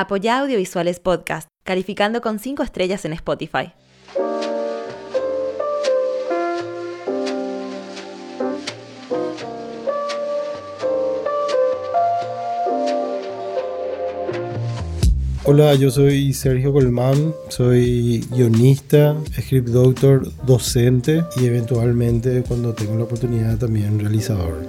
Apoya Audiovisuales Podcast, calificando con 5 estrellas en Spotify. Hola, yo soy Sergio Colmán, soy guionista, script doctor, docente y eventualmente cuando tengo la oportunidad también realizador.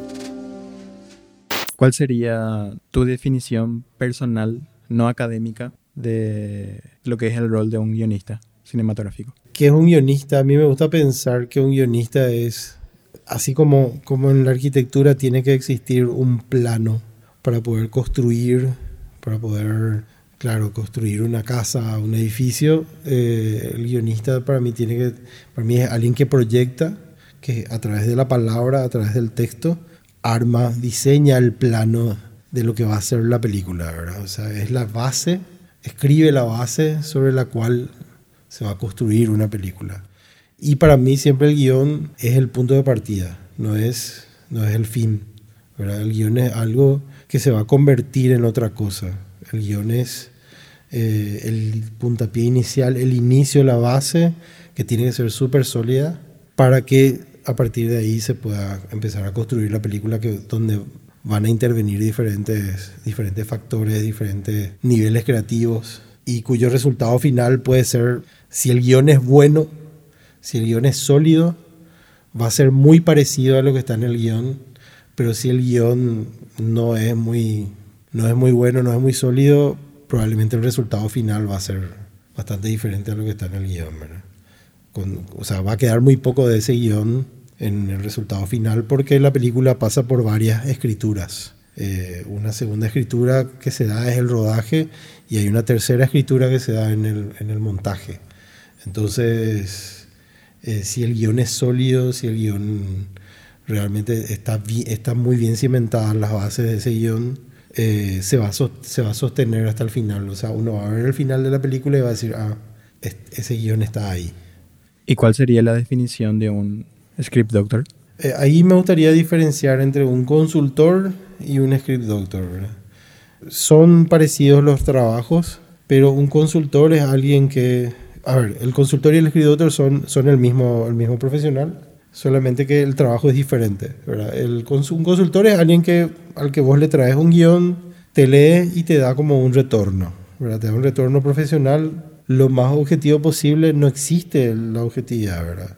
¿Cuál sería tu definición personal, no académica, de lo que es el rol de un guionista cinematográfico? ¿Qué es un guionista? A mí me gusta pensar que un guionista es, así como, como en la arquitectura tiene que existir un plano para poder construir, para poder claro, construir una casa, un edificio, eh, el guionista para mí tiene que, para mí es alguien que proyecta, que a través de la palabra, a través del texto, arma, diseña el plano de lo que va a ser la película, ¿verdad? O sea, es la base, escribe la base sobre la cual se va a construir una película. Y para mí siempre el guion es el punto de partida, no es, no es el fin, ¿verdad? El guion es algo que se va a convertir en otra cosa. El guion es eh, el puntapié inicial, el inicio, la base, que tiene que ser súper sólida para que a partir de ahí se pueda empezar a construir la película que, donde van a intervenir diferentes, diferentes factores, diferentes niveles creativos y cuyo resultado final puede ser, si el guion es bueno, si el guion es sólido, va a ser muy parecido a lo que está en el guion, pero si el guion no es muy, no es muy bueno, no es muy sólido, probablemente el resultado final va a ser bastante diferente a lo que está en el guion. o sea, va a quedar muy poco de ese guion en el resultado final porque la película pasa por varias escrituras. Eh, una segunda escritura que se da es el rodaje y hay una tercera escritura que se da en el, en el montaje. Entonces, eh, si el guion es sólido, si el guion realmente está, está muy bien cimentada las bases de ese guion, eh, se, va a se va a sostener hasta el final. O sea, uno va a ver el final de la película y va a decir, ah, ese guion está ahí. ¿Y cuál sería la definición de un script doctor? Eh, ahí me gustaría diferenciar entre un consultor y un script doctor. Son parecidos los trabajos, pero un consultor es alguien que... A ver, el consultor y el script doctor son, son el, mismo, el mismo profesional, solamente que el trabajo es diferente. ¿verdad? El, un consultor es alguien que, al que vos le traes un guion, te lee y te da como un retorno. ¿verdad? Te da un retorno profesional lo más objetivo posible. No existe la objetividad, ¿verdad?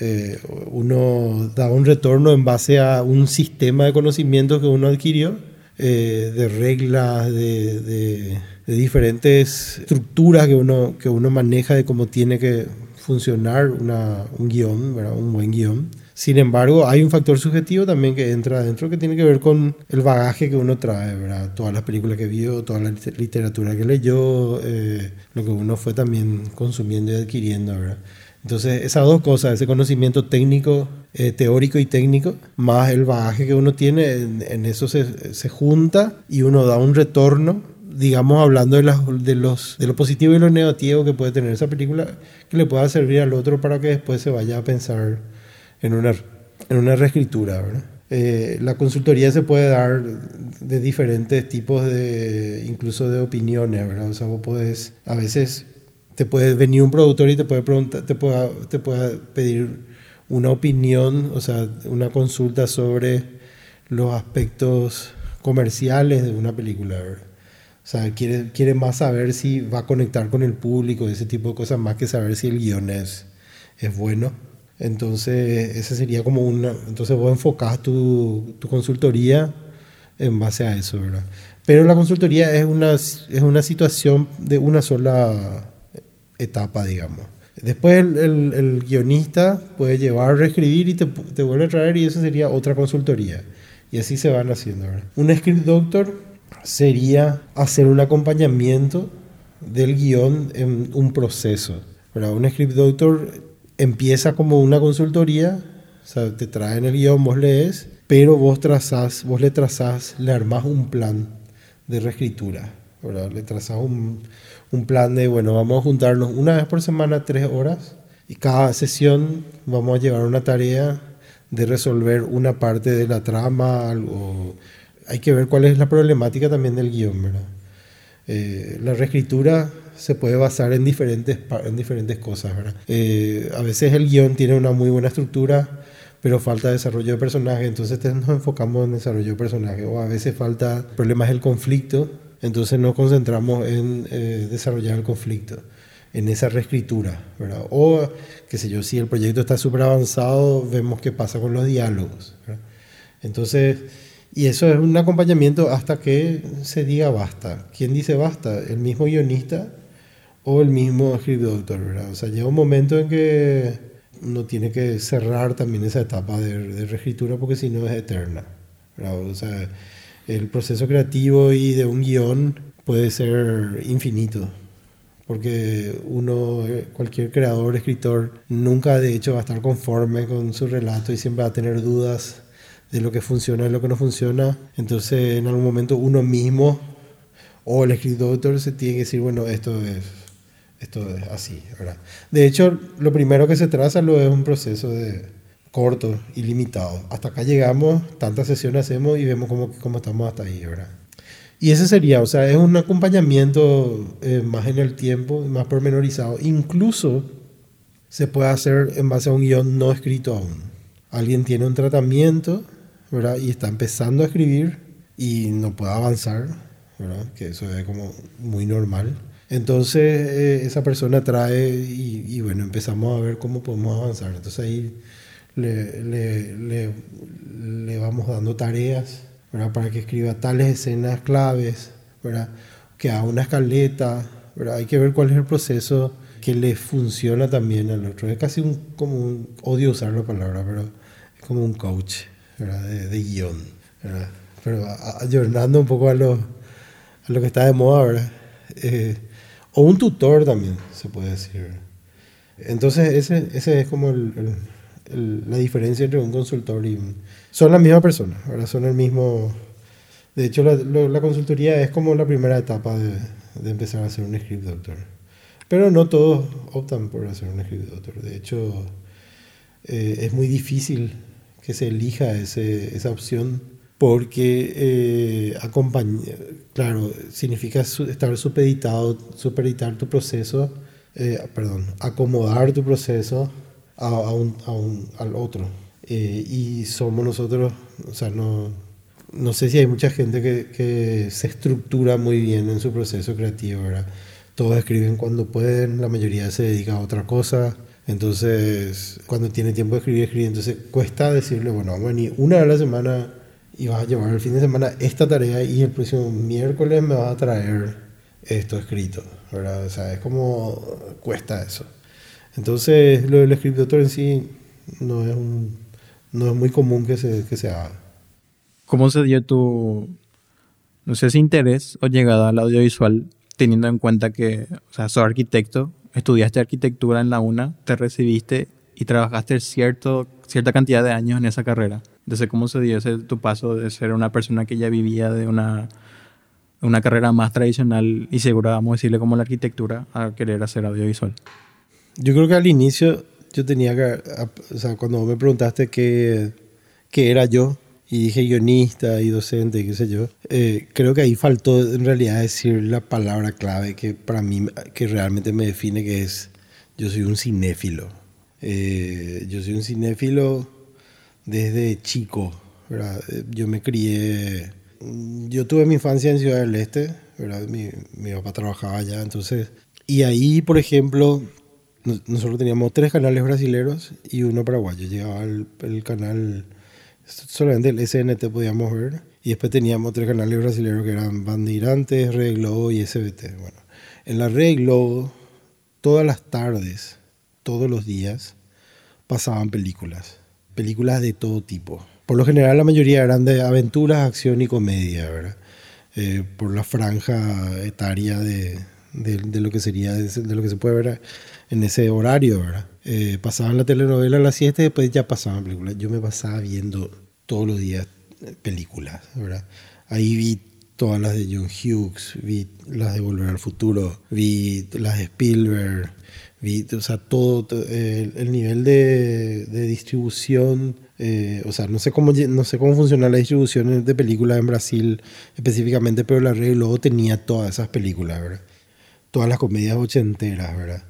Eh, uno da un retorno en base a un sistema de conocimientos que uno adquirió, eh, de reglas, de, de, de, diferentes estructuras que uno, que uno maneja de cómo tiene que funcionar una, un guion, un buen guion. Sin embargo, hay un factor subjetivo también que entra adentro que tiene que ver con el bagaje que uno trae, ¿verdad? Todas las películas que vio, toda la literatura que leyó, eh, lo que uno fue también consumiendo y adquiriendo, ¿verdad? Entonces, esas dos cosas, ese conocimiento técnico, eh, teórico y técnico, más el bagaje que uno tiene, en, en eso se, se, junta y uno da un retorno digamos, hablando de, de, los, de lo positivo y lo negativo que puede tener esa película, que le pueda servir al otro para que después se vaya a pensar en una, en una reescritura. Eh, la consultoría se puede dar de diferentes tipos de, incluso de opiniones, ¿verdad? O sea, vos podés, a veces te puede venir un productor y te puede preguntar, te puede, te puede pedir una opinión, o sea, una consulta sobre los aspectos comerciales de una película, ¿verdad? O sea, quiere, quiere más saber si va a conectar con el público, ese tipo de cosas, más que saber si el guion es, es bueno. Entonces, ese sería como una... Entonces vos enfocás tu, tu consultoría en base a eso, ¿verdad? Pero la consultoría es una, es una situación de una sola etapa, digamos. Después el, el, el guionista puede llevar reescribir y te, te, vuelve a traer y eso sería otra consultoría. Y así se van haciendo. ¿verdad? Un script doctor sería hacer un acompañamiento del guion en un proceso. ¿verdad? Un script doctor empieza como una consultoría, o sea, te traen el guion, vos lees, pero vos trazás, vos le trazás, le armás un plan de reescritura. ¿verdad? Le trazás un, un plan de, bueno, vamos a juntarnos una vez por semana, tres horas, y cada sesión vamos a llevar una tarea de resolver una parte de la trama, algo hay que ver cuál es la problemática también del guion, ¿verdad? Eh, la reescritura se puede basar en diferentes, en diferentes cosas. ¿verdad? Eh, a veces el guion tiene una muy buena estructura, pero falta desarrollo de personaje, entonces nos enfocamos en desarrollo de personaje. O a veces falta problemas del conflicto, entonces nos concentramos en eh, desarrollar el conflicto, en esa reescritura. ¿verdad? O, qué sé yo, si el proyecto está súper avanzado, vemos qué pasa con los diálogos. Entonces, y eso es un acompañamiento hasta que se diga basta. ¿Quién dice basta? ¿El mismo guionista o el mismo escritor? ¿verdad? O sea, llega un momento en que uno tiene que cerrar también esa etapa de, de reescritura porque si no es eterna. O sea, el proceso creativo y de un guion puede ser infinito. Porque uno, cualquier creador, escritor, nunca de hecho va a estar conforme con su relato y siempre va a tener dudas de lo que funciona y lo que no funciona. Entonces, en algún momento uno mismo o el escritor se tiene que decir, bueno, esto es, esto es así, ¿verdad? De hecho, lo primero que se traza lo es un proceso de corto y limitado. Hasta acá llegamos, tantas sesiones hacemos y vemos cómo, cómo estamos hasta ahí, ¿verdad? Y ese sería, o sea, es un acompañamiento eh, más en el tiempo, más pormenorizado. Incluso se puede hacer en base a un guion no escrito aún. Alguien tiene un tratamiento ¿verdad? Y está empezando a escribir y no puede avanzar, ¿verdad? Que eso es como muy normal. Entonces eh, esa persona trae y, bueno, empezamos a ver cómo podemos avanzar. Entonces ahí le, le, le, le vamos dando tareas ¿verdad? para que escriba tales escenas claves, ¿verdad? que haga una escaleta. ¿verdad? Hay que ver cuál es el proceso que le funciona también al otro. Es casi un, como un, odio usar la palabra, pero es como un coach de, guion. Pero ayornando un poco a lo, a lo que está de moda, ¿verdad? Eh, o un tutor también, se puede decir. Entonces, ese, ese es como el, la diferencia entre un consultor y. Son la misma persona, ¿verdad? Son el mismo... De hecho, la, consultoría es como la primera etapa de, empezar a hacer un script doctor. Pero no todos optan por hacer un script doctor. De hecho, eh, es muy difícil que se elija esa opción porque eh, claro, significa estar supeditado, supeditar tu proceso, eh, perdón, acomodar tu proceso a, a, un, a un, al otro. Eh, y somos nosotros, o sea, no, no sé si hay mucha gente que, que, se estructura muy bien en su proceso creativo, ¿verdad? Todos escriben cuando pueden, la mayoría se dedica a otra cosa. Entonces, cuando tiene tiempo de escribir, escribe. Entonces, cuesta decirle, bueno, vamos a venir una vez a la semana y vas a llevar el fin de semana esta tarea y el próximo miércoles me vas a traer esto escrito, ¿verdad? O sea, es como cuesta eso. Entonces, lo del escritor en sí no es, un, no es muy común que se, que se haga. ¿Cómo se dio tu, no sé si interés o llegada al audiovisual, teniendo en cuenta que, o sea, soy arquitecto estudiaste arquitectura en la UNA, te recibiste y trabajaste cierto, cierta cantidad de años en esa carrera. Entonces, ¿cómo se dio ese tu paso de ser una persona que ya vivía de una, una carrera más tradicional y segura, vamos a decirle, como la arquitectura, a querer hacer audiovisual? Yo creo que al inicio yo tenía que, o sea, cuando me preguntaste qué, qué era yo, y dije guionista y docente, qué sé yo. Eh, creo que ahí faltó en realidad decir la palabra clave que para mí, que realmente me define, que es, yo soy un cinéfilo. Eh, yo soy un cinéfilo desde chico, ¿verdad? Eh, yo me crié, yo tuve mi infancia en Ciudad del Este, ¿verdad? Mi, mi papá trabajaba allá, entonces, y ahí, por ejemplo, nosotros teníamos tres canales brasileños y uno paraguayo. Llegaba el, el canal solamente el SNT podíamos ver. Y después teníamos tres canales brasileños que eran Bandeirantes, Red Globo y SBT. Bueno, en la Red Globo, todas las tardes, todos los días, pasaban películas. Películas de todo tipo. Por lo general, la mayoría eran de aventuras, acción y comedia, ¿verdad? Eh, por la franja etaria de, de, lo que sería, de lo que se puede ver en ese horario, ¿verdad? Eh, pasaban la telenovela a las 7 y después ya pasaban películas. Yo me pasaba viendo todos los días películas, ¿verdad? Ahí vi todas las de John Hughes, vi las de Volver al Futuro, vi las de Spielberg, vi, o sea, todo, el, nivel de, de, distribución Eh, o sea, no sé, cómo, no sé cómo funciona la distribución de películas en Brasil específicamente, pero la red luego tenía todas esas películas, ¿verdad? Todas las comedias ochenteras, ¿verdad?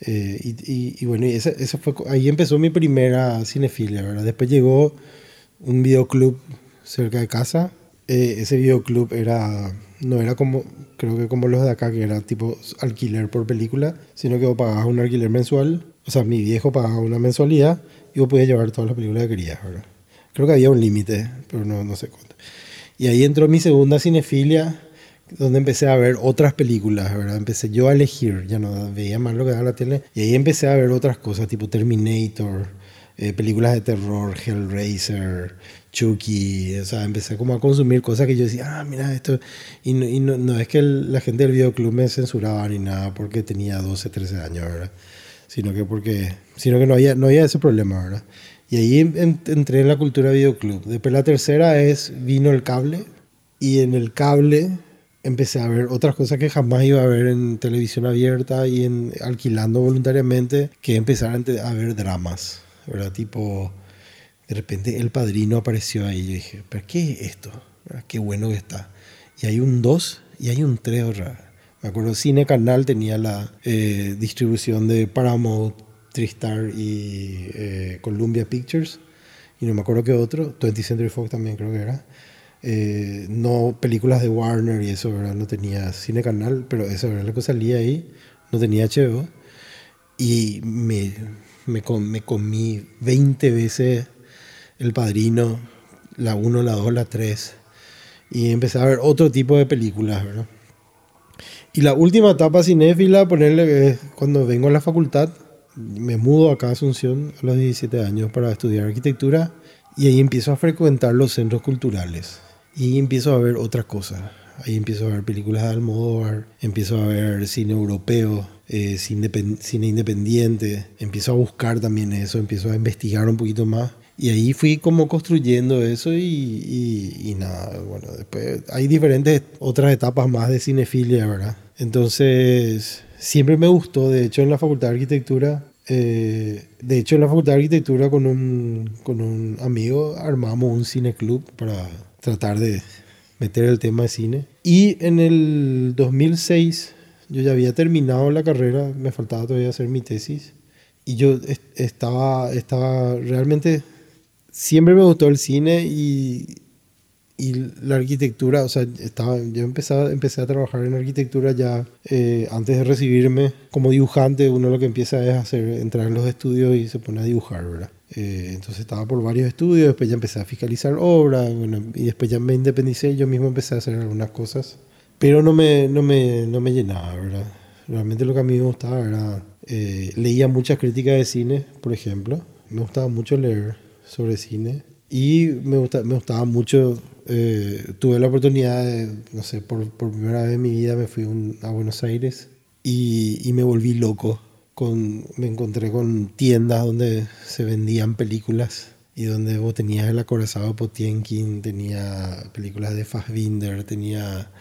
Eh, y, y, bueno, esa, fue, ahí empezó mi primera cinefilia, ¿verdad? Después llegó un videoclub cerca de casa. Eh, ese videoclub era, no era como, creo que como los de acá, que era tipo alquiler por película, sino que vos pagabas un alquiler mensual. O sea, mi viejo pagaba una mensualidad y vos podías llevar todas las películas que querías, ¿verdad? Creo que había un límite, pero no, no sé cuánto. Y ahí entró mi segunda cinefilia donde empecé a ver otras películas, ¿verdad? Empecé yo a elegir, ya no veía más lo que daba la tele, y ahí empecé a ver otras cosas, tipo Terminator, eh, películas de terror, Hellraiser, Chucky, o sea, empecé como a consumir cosas que yo decía, ah, mira esto, y no, no, es que la gente del videoclub me censuraba ni nada porque tenía 12, 13 años, ¿verdad? Sino que porque, sino que no había, no había ese problema, ¿verdad? Y ahí entré en la cultura videoclub. Después la tercera es, vino el cable, y en el cable empecé a ver otras cosas que jamás iba a ver en televisión abierta y en alquilando voluntariamente, que empezar a ver dramas, ¿verdad? Tipo, de repente El Padrino apareció ahí y yo dije, ¿pero qué es esto? Qué bueno que está. Y hay un 2 y hay un 3, Me acuerdo, Cine Canal tenía la eh, distribución de Paramount, Tristar y eh, Columbia Pictures. Y no me acuerdo qué otro, 20th Century Fox también creo que era. Eh, no películas de Warner y eso, ¿verdad? No tenía cine canal, pero eso era lo que salía ahí. No tenía HBO. Y me, me, me comí 20 veces El Padrino, la 1, la 2, la 3. Y empecé a ver otro tipo de películas, ¿verdad? Y la última etapa cinéfila, ponerle cuando vengo a la facultad, me mudo acá a Asunción a los 17 años para estudiar arquitectura y ahí empiezo a frecuentar los centros culturales. Y empiezo a ver otras cosas. Ahí empiezo a ver películas de Almodóvar, empiezo a ver cine europeo, eh, cine, independiente, empiezo a buscar también eso, empiezo a investigar un poquito más. Y ahí fui como construyendo eso y, y, nada, bueno, después hay diferentes otras etapas más de cinefilia, ¿verdad? Entonces, siempre me gustó, de hecho en la Facultad de Arquitectura, eh, de hecho en la Facultad de Arquitectura con un, con un amigo armamos un cine club para tratar de meter el tema de cine. Y en el 2006 yo ya había terminado la carrera, me faltaba todavía hacer mi tesis. Y yo estaba, estaba realmente, siempre me gustó el cine y y la arquitectura, o sea, estaba, yo empezaba, empecé a trabajar en arquitectura ya eh, antes de recibirme como dibujante, uno lo que empieza es hacer, entrar en los estudios y se pone a dibujar, ¿verdad? Eh, entonces estaba por varios estudios, después ya empecé a fiscalizar obras, bueno, y después ya me independicé, yo mismo empecé a hacer algunas cosas, pero no me, no me, no me llenaba, ¿verdad? Realmente lo que a mí me gustaba era, eh, leía muchas críticas de cine, por ejemplo, me gustaba mucho leer sobre cine y me, gusta, me gustaba mucho eh, tuve la oportunidad de, no sé, por, por, primera vez en mi vida me fui a Buenos Aires y, y, me volví loco. Con, me encontré con tiendas donde se vendían películas y donde vos tenías el acorazado Potienkin, tenía películas de Fassbinder, tenía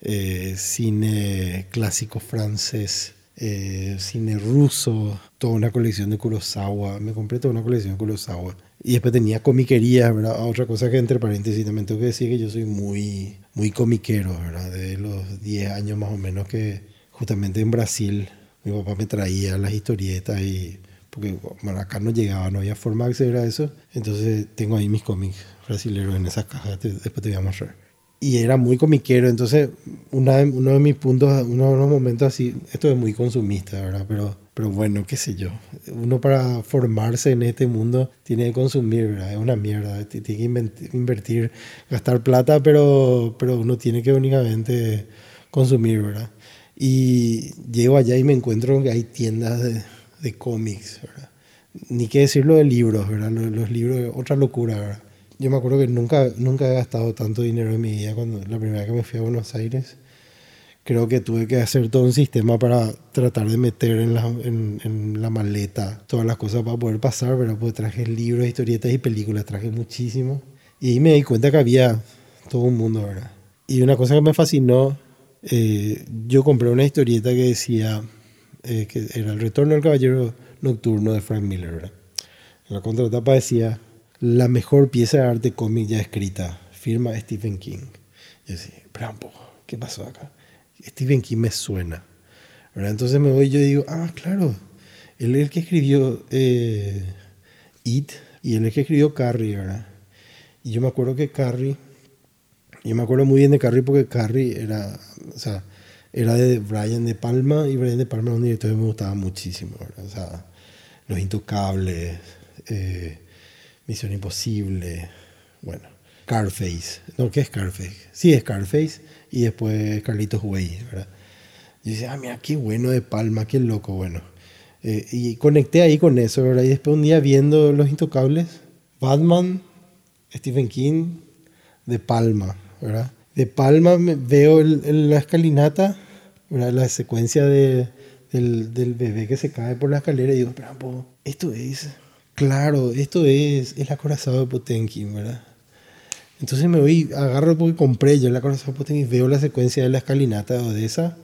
eh, cine clásico francés, eh, cine ruso, toda una colección de Kurosawa. Me compré toda una colección de Kurosawa. Y después tenía comiquería, ¿verdad? Otra cosa que entre paréntesis también tengo que decir que yo soy muy, muy comiquero, ¿verdad? De los 10 años más o menos que justamente en Brasil mi papá me traía las historietas y... Porque bueno, acá no llegaba, no había forma de acceder a eso. Entonces tengo ahí mis cómics brasileños en esas cajas, después te voy a mostrar. Y era muy comiquero, entonces una, uno de mis puntos, uno de los momentos así, esto es muy consumista, ¿verdad? Pero pero bueno, qué sé yo. Uno para formarse en este mundo tiene que consumir, ¿verdad? Es una mierda. Tiene que invertir, gastar plata, pero, pero uno tiene que únicamente consumir, ¿verdad? Y llego allá y me encuentro que hay tiendas de, de cómics, ¿verdad? Ni qué decirlo de libros, ¿verdad? Los, los libros, otra locura, ¿verdad? Yo me acuerdo que nunca, nunca he gastado tanto dinero en mi vida cuando la primera vez que me fui a Buenos Aires creo que tuve que hacer todo un sistema para tratar de meter en la, en, la maleta todas las cosas para poder pasar, ¿verdad? Porque traje libros, historietas y películas, traje muchísimo. Y ahí me di cuenta que había todo un mundo, ¿verdad? Y una cosa que me fascinó, eh, yo compré una historieta que decía eh, que era El retorno del caballero nocturno de Frank Miller, ¿verdad? En la contratapa decía la mejor pieza de arte cómic ya escrita, firma Stephen King. Yo decía, espera un poco, ¿qué pasó acá? Stephen King me suena. ¿verdad? Entonces me voy y yo digo, ah, claro, él es el que escribió eh, It y él es el que escribió Carrie, ¿verdad? Y yo me acuerdo que Carrie, yo me acuerdo muy bien de Carrie porque Carrie era, o sea, era de Brian De Palma y Brian De Palma era un director que me gustaba muchísimo, ¿verdad? O sea, Los Intocables, eh, Misión Imposible, bueno, Scarface, ¿no? ¿Qué es Scarface? Sí, es Scarface y después Carlitos Way, ¿verdad? Y dice, ah, mira, qué bueno De Palma, qué loco, bueno. Eh, y conecté ahí con eso, ¿verdad? Y después un día viendo Los Intocables, Batman, Stephen King, De Palma, ¿verdad? De Palma veo el- el- la escalinata, ¿verdad? la secuencia de, del, del bebé que se cae por la escalera y digo, pero esto es, claro, esto es el acorazado de Potenkin, ¿verdad? Entonces me voy, agarro porque compré yo el acorazado de Potenkin veo la secuencia de la escalinata de Odessa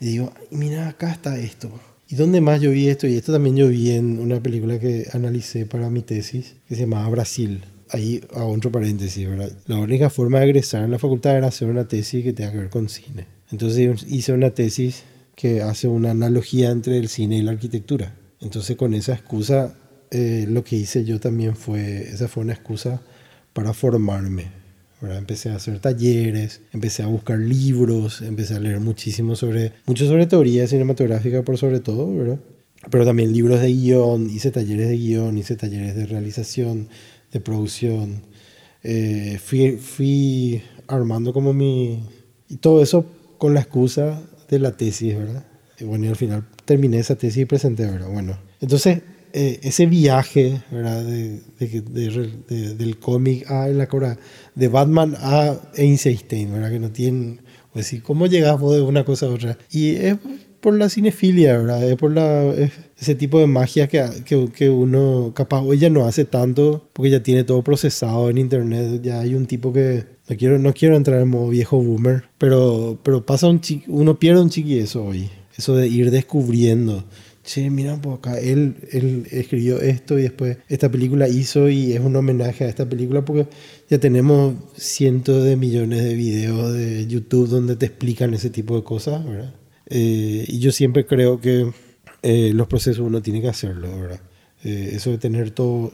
y digo, "Ay, mira, acá está esto. ¿Y dónde más yo vi esto? Y esto también yo vi en una película que analicé para mi tesis, que se llamaba Brasil. Ahí, a otro paréntesis, ¿verdad? La única forma de egresar en la facultad era hacer una tesis que tenga que ver con cine. Entonces hice una tesis que hace una analogía entre el cine y la arquitectura. Entonces con esa excusa, eh, lo que hice yo también fue, esa fue una excusa para formarme. ¿verdad? Empecé a hacer talleres, empecé a buscar libros, empecé a leer muchísimo sobre, mucho sobre teoría cinematográfica por sobre todo, ¿verdad? Pero también libros de guion, hice talleres de guion, hice talleres de realización, de producción. Eh, fui, fui armando como mi... Y todo eso con la excusa de la tesis, ¿verdad? Y bueno, y al final terminé esa tesis y presenté, ¿verdad? Bueno, entonces eh, ese viaje, ¿verdad? De, de- de- de- del cómic a la cora, de Batman a Einstein, ¿verdad? Que no tienen, o decir, ¿cómo llegas vos de una cosa a otra? Y es por la cinefilia, ¿verdad? Es por la, es ese tipo de magia que, que, que uno, capaz hoy ya no hace tanto, porque ya tiene todo procesado en internet, ya hay un tipo que, no quiero, no quiero entrar en modo viejo boomer, pero, pero pasa un chi- uno pierde un chiqui eso hoy, eso de ir descubriendo. Che, mira poco acá, él, él escribió esto y después esta película hizo y es un homenaje a esta película porque ya tenemos cientos de millones de videos de YouTube donde te explican ese tipo de cosas, ¿verdad? Eh, y yo siempre creo que eh, los procesos uno tiene que hacerlo, ¿verdad? Eh, eso de tener todo,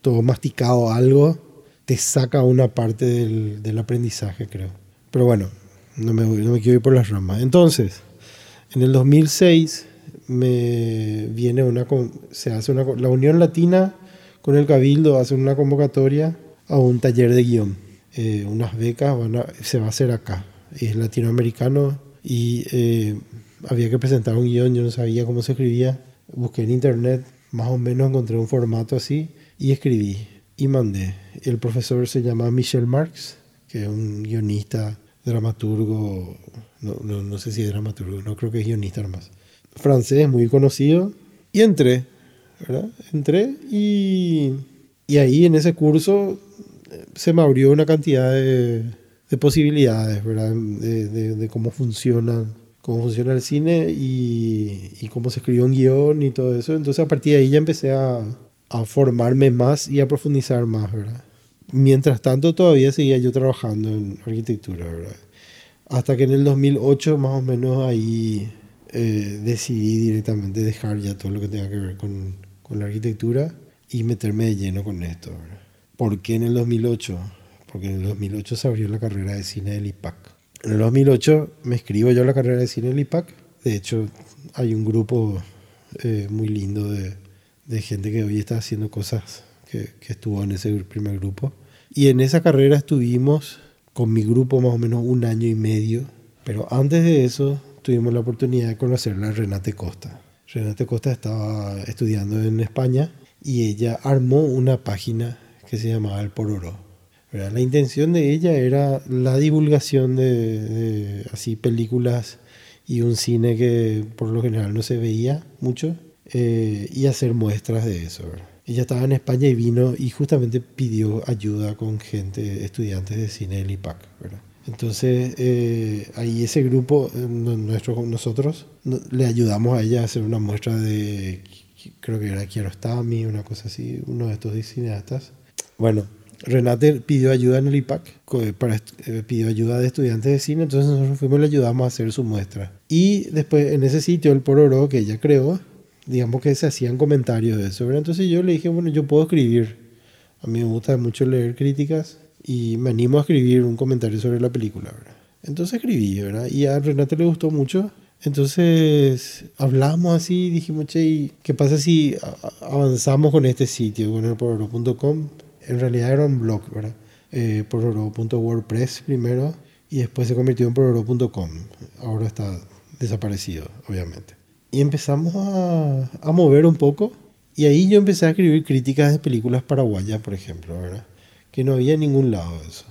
todo masticado algo te saca una parte del, del aprendizaje, creo. Pero bueno, no me, no me quiero ir por las ramas. Entonces, en el 2006 me viene una, se hace una, la Unión Latina con el Cabildo hace una convocatoria a un taller de guion. Eh, unas becas van a- se va a hacer acá. Es latinoamericano y eh, había que presentar un guion, yo no sabía cómo se escribía. Busqué en internet, más o menos encontré un formato así y escribí y mandé. El profesor se llama Michel Marx, que es un guionista, dramaturgo, no, no, no sé si es dramaturgo, no creo que es guionista nomás. Francés, muy conocido. Y entré, ¿verdad? Entré y, y ahí en ese curso eh, se me abrió una cantidad de, de posibilidades, ¿verdad? De, de- de cómo funciona, cómo funciona el cine y, y cómo se escribió un guion y todo eso. Entonces a partir de ahí ya empecé a, a formarme más y a profundizar más, ¿verdad? Mientras tanto todavía seguía yo trabajando en arquitectura, ¿verdad? Hasta que en el 2008 más o menos ahí eh, decidí directamente dejar ya todo lo que tenga que ver con, con la arquitectura y meterme de lleno con esto. ¿verdad? ¿Por qué en el 2008? Porque en el 2008 se abrió la carrera de cine del IPAC. En el 2008 me escribo yo a la carrera de cine del IPAC. De hecho, hay un grupo eh, muy lindo de, de gente que hoy está haciendo cosas que, que estuvo en ese primer grupo. Y en esa carrera estuvimos con mi grupo más o menos un año y medio. Pero antes de eso tuvimos la oportunidad de conocerla a Renate Costa. Renate Costa estaba estudiando en España y ella armó una página que se llamaba El Pororo. La intención de ella era la divulgación de, así películas y un cine que por lo general no se veía mucho eh, y hacer muestras de eso. Ella estaba en España y vino y justamente pidió ayuda con gente, estudiantes de cine del IPAC. Entonces, eh, ahí ese grupo, eh, nuestro, nosotros, no- le ayudamos a ella a hacer una muestra de, creo que era Kiarostami, una cosa así, uno de estos cineastas. Bueno, Renate pidió ayuda en el IPAC, para, eh, pidió ayuda de estudiantes de cine, entonces nosotros fuimos y le ayudamos a hacer su muestra. Y después en ese sitio, el Pororo, que ella creó, digamos que se hacían comentarios de eso, Entonces yo le dije, bueno, yo puedo escribir. A mí me gusta mucho leer críticas y me animo a escribir un comentario sobre la película, ¿verdad? Entonces escribí, ¿verdad? Y a Renate le gustó mucho. Entonces hablamos así, dijimos, che, ¿qué pasa si avanzamos con este sitio, con el pororo.com? En realidad era un blog, ¿verdad? Eh, pororo.wordpress primero y después se convirtió en pororo.com. Ahora está desaparecido, obviamente. Y empezamos a, a, mover un poco y ahí yo empecé a escribir críticas de películas paraguayas, por ejemplo, ¿verdad? Que no había en ningún lado eso.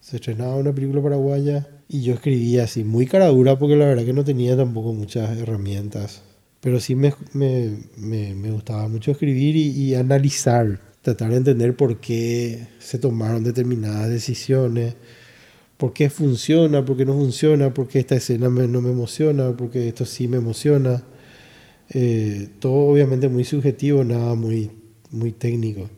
Se estrenaba una película paraguaya y yo escribía así, muy cara dura porque la verdad que no tenía tampoco muchas herramientas. Pero sí me, me, me, me gustaba mucho escribir y, y analizar tratar de entender por qué se tomaron determinadas decisiones, por qué funciona, por qué no funciona, por qué esta escena no me emociona, por qué esto sí me emociona. Eh, todo obviamente muy subjetivo, nada muy, muy técnico.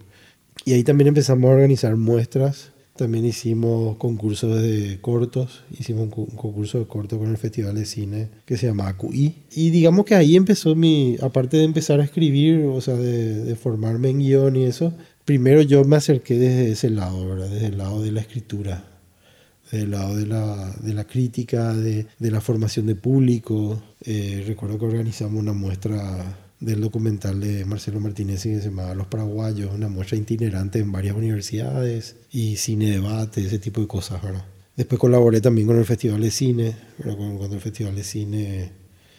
Y ahí también empezamos a organizar muestras también hicimos concursos de cortos, hicimos un, concurso de cortos con el Festival de Cine que se llama QI. Y digamos que ahí empezó mi, aparte de empezar a escribir, o sea, de, formarme en guion y eso, primero yo me acerqué desde ese lado, ¿verdad? Desde el lado de la escritura, desde el lado de la, de la crítica, de, de, la formación de público. Eh, recuerdo que organizamos una muestra del documental de Marcelo Martínez que se llama Los Paraguayos, una muestra itinerante en varias universidades y cine debate, ese tipo de cosas, ¿verdad? Después colaboré también con el Festival de Cine, cuando el Festival de Cine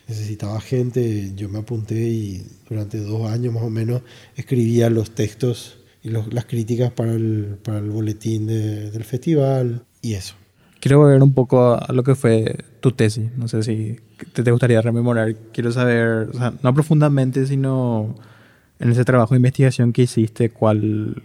necesitaba gente, yo me apunté y durante dos años más o menos escribía los textos y las críticas para el, para el boletín del festival y eso. Quiero volver un poco a lo que fue tu tesis. No sé si te, gustaría rememorar. Quiero saber, o sea, no profundamente, sino en ese trabajo de investigación que hiciste, cuál,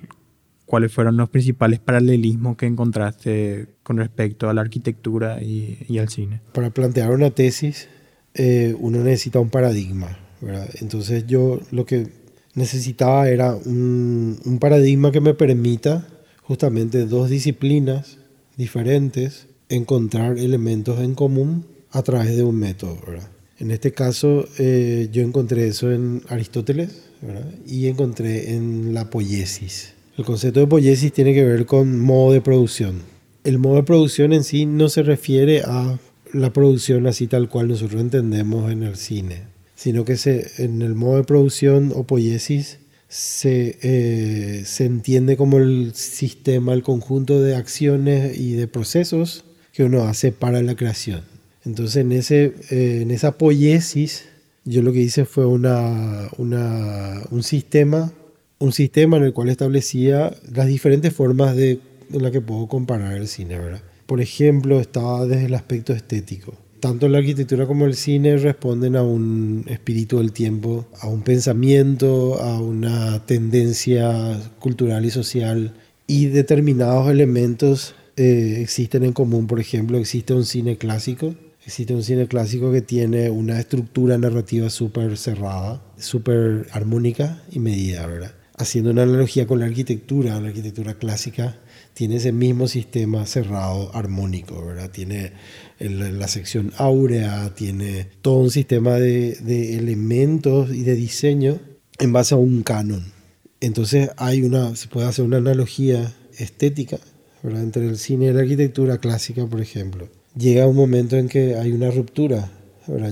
cuáles fueron los principales paralelismos que encontraste con respecto a la arquitectura y, al cine. Para plantear una tesis, eh, uno necesita un paradigma. ¿verdad? Entonces yo lo que necesitaba era un, un paradigma que me permita justamente dos disciplinas diferentes encontrar elementos en común a través de un método. ¿verdad? En este caso, eh, yo encontré eso en Aristóteles ¿verdad? y encontré en la poiesis. El concepto de poiesis tiene que ver con modo de producción. El modo de producción en sí no se refiere a la producción así tal cual nosotros entendemos en el cine, sino que se, en el modo de producción o poiesis se, eh, se entiende como el sistema, el conjunto de acciones y de procesos que uno hace para la creación. Entonces en, ese, eh, en esa poiesis yo lo que hice fue una, una, un sistema un sistema en el cual establecía las diferentes formas de, en las que puedo comparar el cine. ¿verdad? Por ejemplo, estaba desde el aspecto estético. Tanto la arquitectura como el cine responden a un espíritu del tiempo, a un pensamiento, a una tendencia cultural y social y determinados elementos eh, existen en común. Por ejemplo, existe un cine clásico. Existe un cine clásico que tiene una estructura narrativa súper cerrada, súper armónica y medida, ¿verdad? Haciendo una analogía con la arquitectura, la arquitectura clásica tiene ese mismo sistema cerrado armónico, ¿verdad? Tiene la sección áurea, tiene todo un sistema de, de elementos y de diseño en base a un canon. Entonces hay una, se puede hacer una analogía estética entre el cine y la arquitectura clásica, por ejemplo. Llega un momento en que hay una ruptura,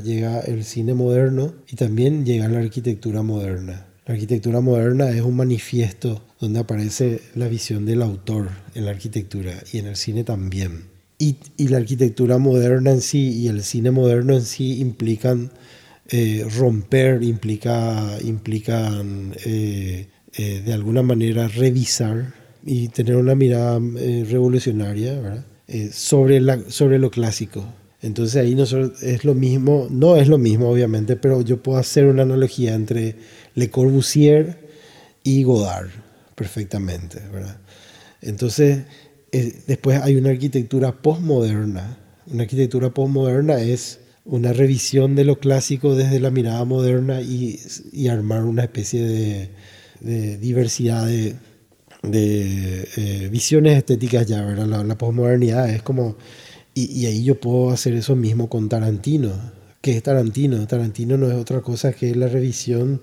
llega el cine moderno y también llega la arquitectura moderna. La arquitectura moderna es un manifiesto donde aparece la visión del autor en la arquitectura y en el cine también. Y, y la arquitectura moderna en sí y el cine moderno en sí implican eh, romper, implica, implican eh, eh, de alguna manera revisar y tener una mirada eh, revolucionaria eh, sobre, la, sobre lo clásico. Entonces ahí nosotros es lo mismo, no es lo mismo obviamente, pero yo puedo hacer una analogía entre Le Corbusier y Godard perfectamente. ¿verdad? Entonces eh, después hay una arquitectura postmoderna. Una arquitectura postmoderna es una revisión de lo clásico desde la mirada moderna y, y armar una especie de, de diversidad de, de eh, visiones estéticas ya, ¿verdad? La, la posmodernidad es como... Y, y, ahí yo puedo hacer eso mismo con Tarantino. ¿Qué es Tarantino? Tarantino no es otra cosa que la revisión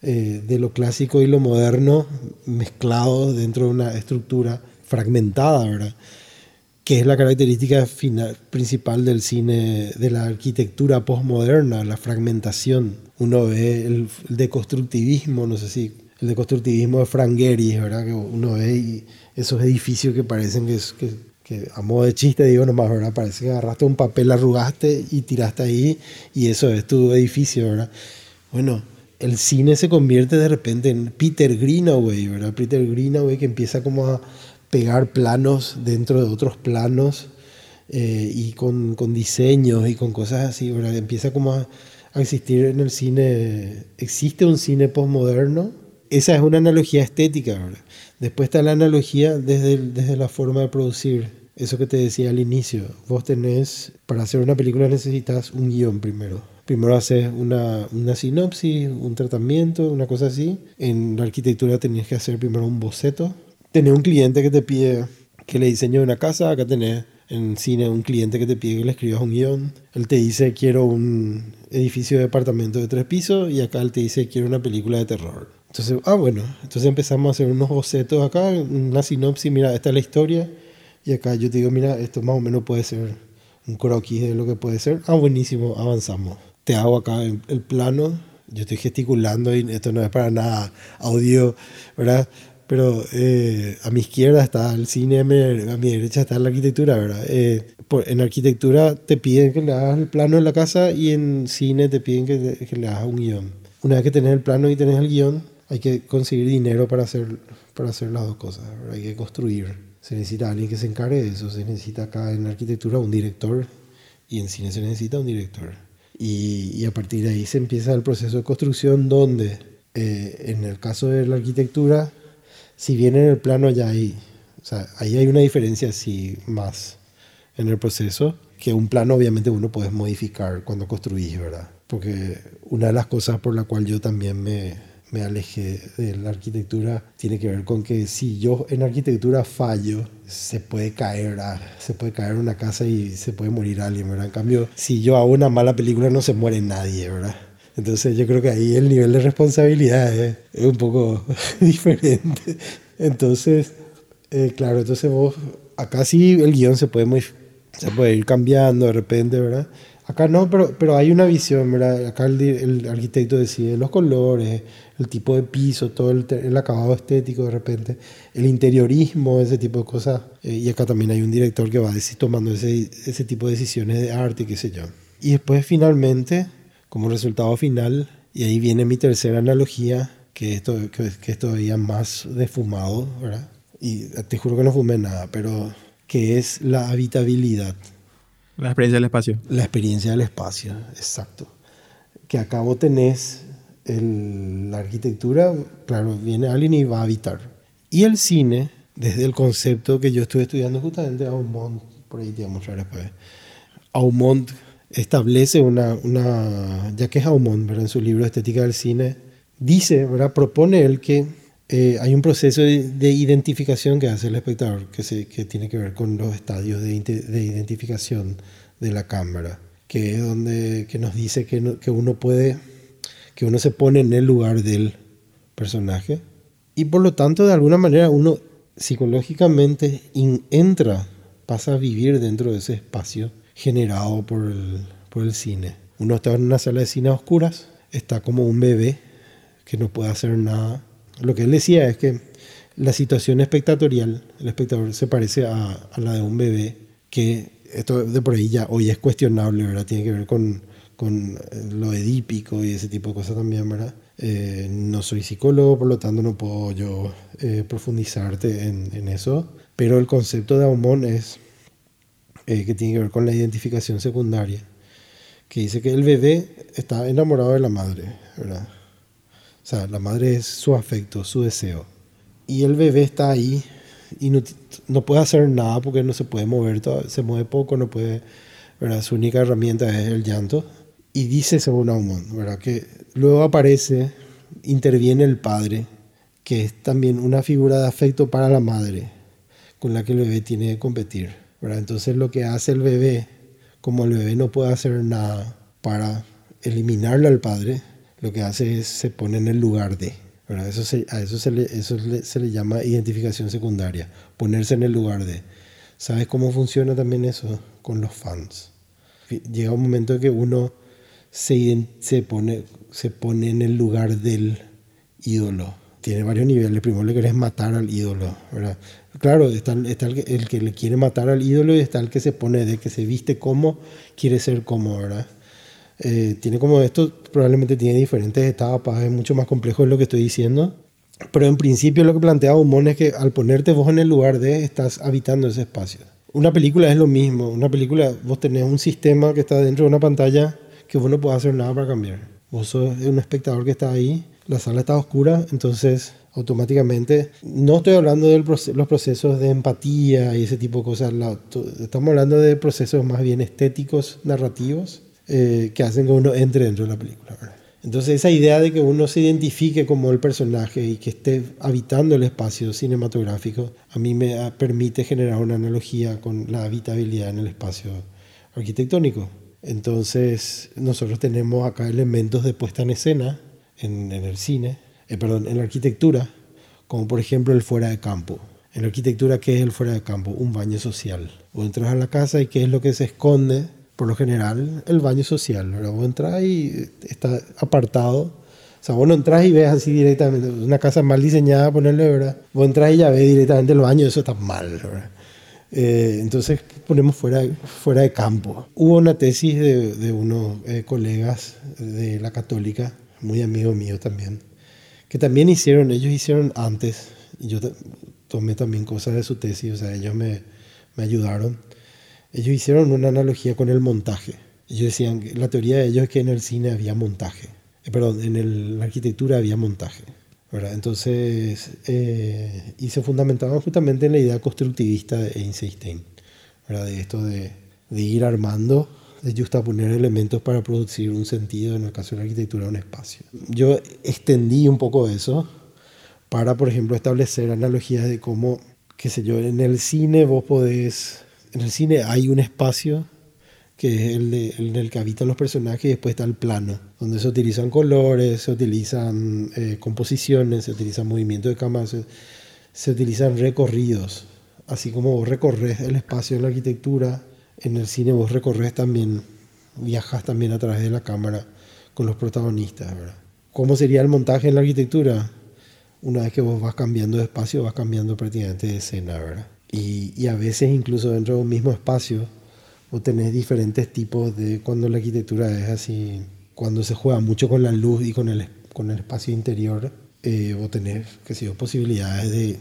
eh, de lo clásico y lo moderno mezclado dentro de una estructura fragmentada, ¿verdad? Que es la característica final, principal del cine, de la arquitectura postmoderna, la fragmentación. Uno ve el, el deconstructivismo, no sé si el deconstructivismo de Frank Gehry, ¿verdad? Que uno ve esos edificios que parecen que, que, que, a modo de chiste digo nomás, ¿verdad? Parece que agarraste un papel, arrugaste y tiraste ahí y eso es tu edificio, ¿verdad? Bueno, el cine se convierte de repente en Peter Greenaway, ¿verdad? Peter Greenaway que empieza como a pegar planos dentro de otros planos eh, y con, con, diseños y con cosas así, ¿verdad? Empieza como a, a, existir en el cine, existe un cine postmoderno, esa es una analogía estética, ¿verdad? Después está la analogía desde, desde la forma de producir, eso que te decía al inicio, vos tenés, para hacer una película necesitas un guion primero primero haces una, una, sinopsis, un tratamiento, una cosa así. En la arquitectura tenías que hacer primero un boceto. Tenés un cliente que te pide que le diseñe una casa, acá tenés en cine un cliente que te pide que le escribas un guion. Él te dice quiero un edificio de departamento de tres pisos y acá él te dice quiero una película de terror. Entonces, ah bueno, entonces empezamos a hacer unos bocetos acá, una sinopsis, mira, esta es la historia y acá yo te digo, mira, esto más o menos puede ser un croquis de lo que puede ser. Ah, buenísimo, avanzamos te hago acá el, el, plano, yo estoy gesticulando y esto no es para nada audio, ¿verdad? Pero eh, a mi izquierda está el cine, a mi, derecha está la arquitectura, ¿verdad? Eh, por, en arquitectura te piden que le hagas el plano en la casa y en cine te piden que, que le hagas un guion. Una vez que tenés el plano y tenés el guion, hay que conseguir dinero para hacer, para hacer las dos cosas. Hay que construir. Se necesita alguien que se encargue de eso. Se necesita acá en arquitectura un director y en cine se necesita un director. Y, y, a partir de ahí se empieza el proceso de construcción donde eh, en el caso de la arquitectura, si bien en el plano ya hay, o sea, ahí hay una diferencia sí más en el proceso, que un plano obviamente uno puede modificar cuando construís, ¿verdad? Porque una de las cosas por la cual yo también me, me alejé de la arquitectura tiene que ver con que si yo en arquitectura fallo, se puede caer, se puede caer una casa y se puede morir alguien, ¿verdad? En cambio, si yo hago una mala película no se muere nadie, ¿verdad? Entonces yo creo que ahí el nivel de responsabilidad es, es un poco diferente. Entonces, eh, claro, entonces vos, acá sí el guion se puede, se puede ir cambiando de repente, ¿verdad? Acá no, pero, pero hay una visión, ¿verdad? Acá el, el arquitecto decide los colores, el tipo de piso, todo el, el, acabado estético de repente, el interiorismo, ese tipo de cosas. Eh, y acá también hay un director que va decir, tomando ese, ese tipo de decisiones de arte, qué sé yo. Y después finalmente, como resultado final, y ahí viene mi tercera analogía, que, esto, que, que es todavía más defumado, ¿verdad? Y te juro que no fumé nada, pero que es la habitabilidad. La experiencia del espacio. La experiencia del espacio, exacto. Que acá vos tenés el, la arquitectura, claro, viene alguien y va a habitar. Y el cine, desde el concepto que yo estuve estudiando justamente, Aumont, por ahí te voy a mostrar después. Aumont establece una, una ya que es Aumont, ¿verdad? en su libro Estética del Cine, dice, ¿verdad? propone él que eh, hay un proceso de, de, identificación que hace el espectador que, se, que tiene que ver con los estadios de, de, identificación de la cámara, que es donde que nos dice que, no, que uno puede, que uno se pone en el lugar del personaje y por lo tanto de alguna manera uno psicológicamente in, entra, pasa a vivir dentro de ese espacio generado por el, por el cine. Uno está en una sala de cine a oscuras, está como un bebé que no puede hacer nada lo que él decía es que la situación espectatorial, el espectador se parece a, a, la de un bebé, que esto de por ahí ya hoy es cuestionable, ¿verdad? Tiene que ver con, con lo edípico y ese tipo de cosas también, ¿verdad? Eh, no soy psicólogo, por lo tanto no puedo yo eh, profundizarte en, en, eso, pero el concepto de Aumont es eh, que tiene que ver con la identificación secundaria, que dice que el bebé está enamorado de la madre, ¿verdad? O sea, la madre es su afecto, su deseo. Y el bebé está ahí y no, no puede hacer nada porque no se puede mover, todo, se mueve poco, no puede, ¿verdad? Su única herramienta es el llanto. Y dice según Aumont, ¿verdad? Que luego aparece, interviene el padre, que es también una figura de afecto para la madre con la que el bebé tiene que competir. Entonces lo que hace el bebé, como el bebé no puede hacer nada para eliminarle al padre, lo que hace es se pone en el lugar de. Eso a eso, se le, eso se le llama identificación secundaria, ponerse en el lugar de. ¿Sabes cómo funciona también eso con los fans? Llega un momento en que uno se, se, pone, se pone en el lugar del ídolo. Tiene varios niveles. Primero le querés matar al ídolo. ¿verdad? Claro, está, está el, que, el, que, le quiere matar al ídolo y está el que se pone de que se viste como, quiere ser como, ¿verdad? Eh, tiene como esto, probablemente tiene diferentes etapas, es mucho más complejo lo que estoy diciendo. Pero en principio lo que plantea Humón es que al ponerte vos en el lugar de, estás habitando ese espacio. Una película es lo mismo. Una película, vos tenés un sistema que está dentro de una pantalla que vos no podés hacer nada para cambiar. Vos sos un espectador que está ahí, la sala está oscura, entonces automáticamente, no estoy hablando de los procesos de empatía y ese tipo de cosas, estamos hablando de procesos más bien estéticos, narrativos, eh, que hacen que uno entre dentro de la película. Entonces esa idea de que uno se identifique como el personaje y que esté habitando el espacio cinematográfico, a mí me permite generar una analogía con la habitabilidad en el espacio arquitectónico. Entonces nosotros tenemos acá elementos de puesta en escena en, el cine, eh, perdón, en la arquitectura, como por ejemplo el fuera de campo. En la arquitectura, ¿qué es el fuera de campo? Un baño social. O entras a la casa y ¿qué es lo que se esconde por lo general, el baño social. Vos entras y está apartado. O sea, vos no entras y ves así directamente. Una casa mal diseñada, ponerle, ¿verdad? Vos entras y ya ves directamente el baño, eso está mal, ¿verdad? Eh, entonces ponemos fuera, fuera de campo. Hubo una tesis de, de unos eh, colegas de la católica, muy amigo mío también, que también hicieron, ellos hicieron antes, yo tomé también cosas de su tesis, o sea, ellos me, me ayudaron ellos hicieron una analogía con el montaje. Ellos decían que la teoría de ellos es que en el cine había montaje, eh, perdón, en la arquitectura había montaje. ¿verdad? Entonces, eh, y se fundamentaban justamente en la idea constructivista de Einstein, ¿verdad? de esto de, de ir armando, de justaponer elementos para producir un sentido, en el caso de la arquitectura, un espacio. Yo extendí un poco eso para, por ejemplo, establecer analogías de cómo, qué sé yo, en el cine vos podés en el cine hay un espacio que es el, de, en el que habitan los personajes y después está el plano, donde se utilizan colores, se utilizan eh, composiciones, se utilizan movimientos de cámara, se, utilizan recorridos. Así como vos recorres el espacio de la arquitectura, en el cine vos recorres también, viajas también a través de la cámara con los protagonistas. ¿verdad? ¿Cómo sería el montaje en la arquitectura? Una vez que vos vas cambiando de espacio, vas cambiando prácticamente de escena, ¿verdad? Y, a veces incluso dentro de un mismo espacio vos tenés diferentes tipos de cuando la arquitectura es así, cuando se juega mucho con la luz y con el, con el espacio interior, eh, vos tenés que sé posibilidades de,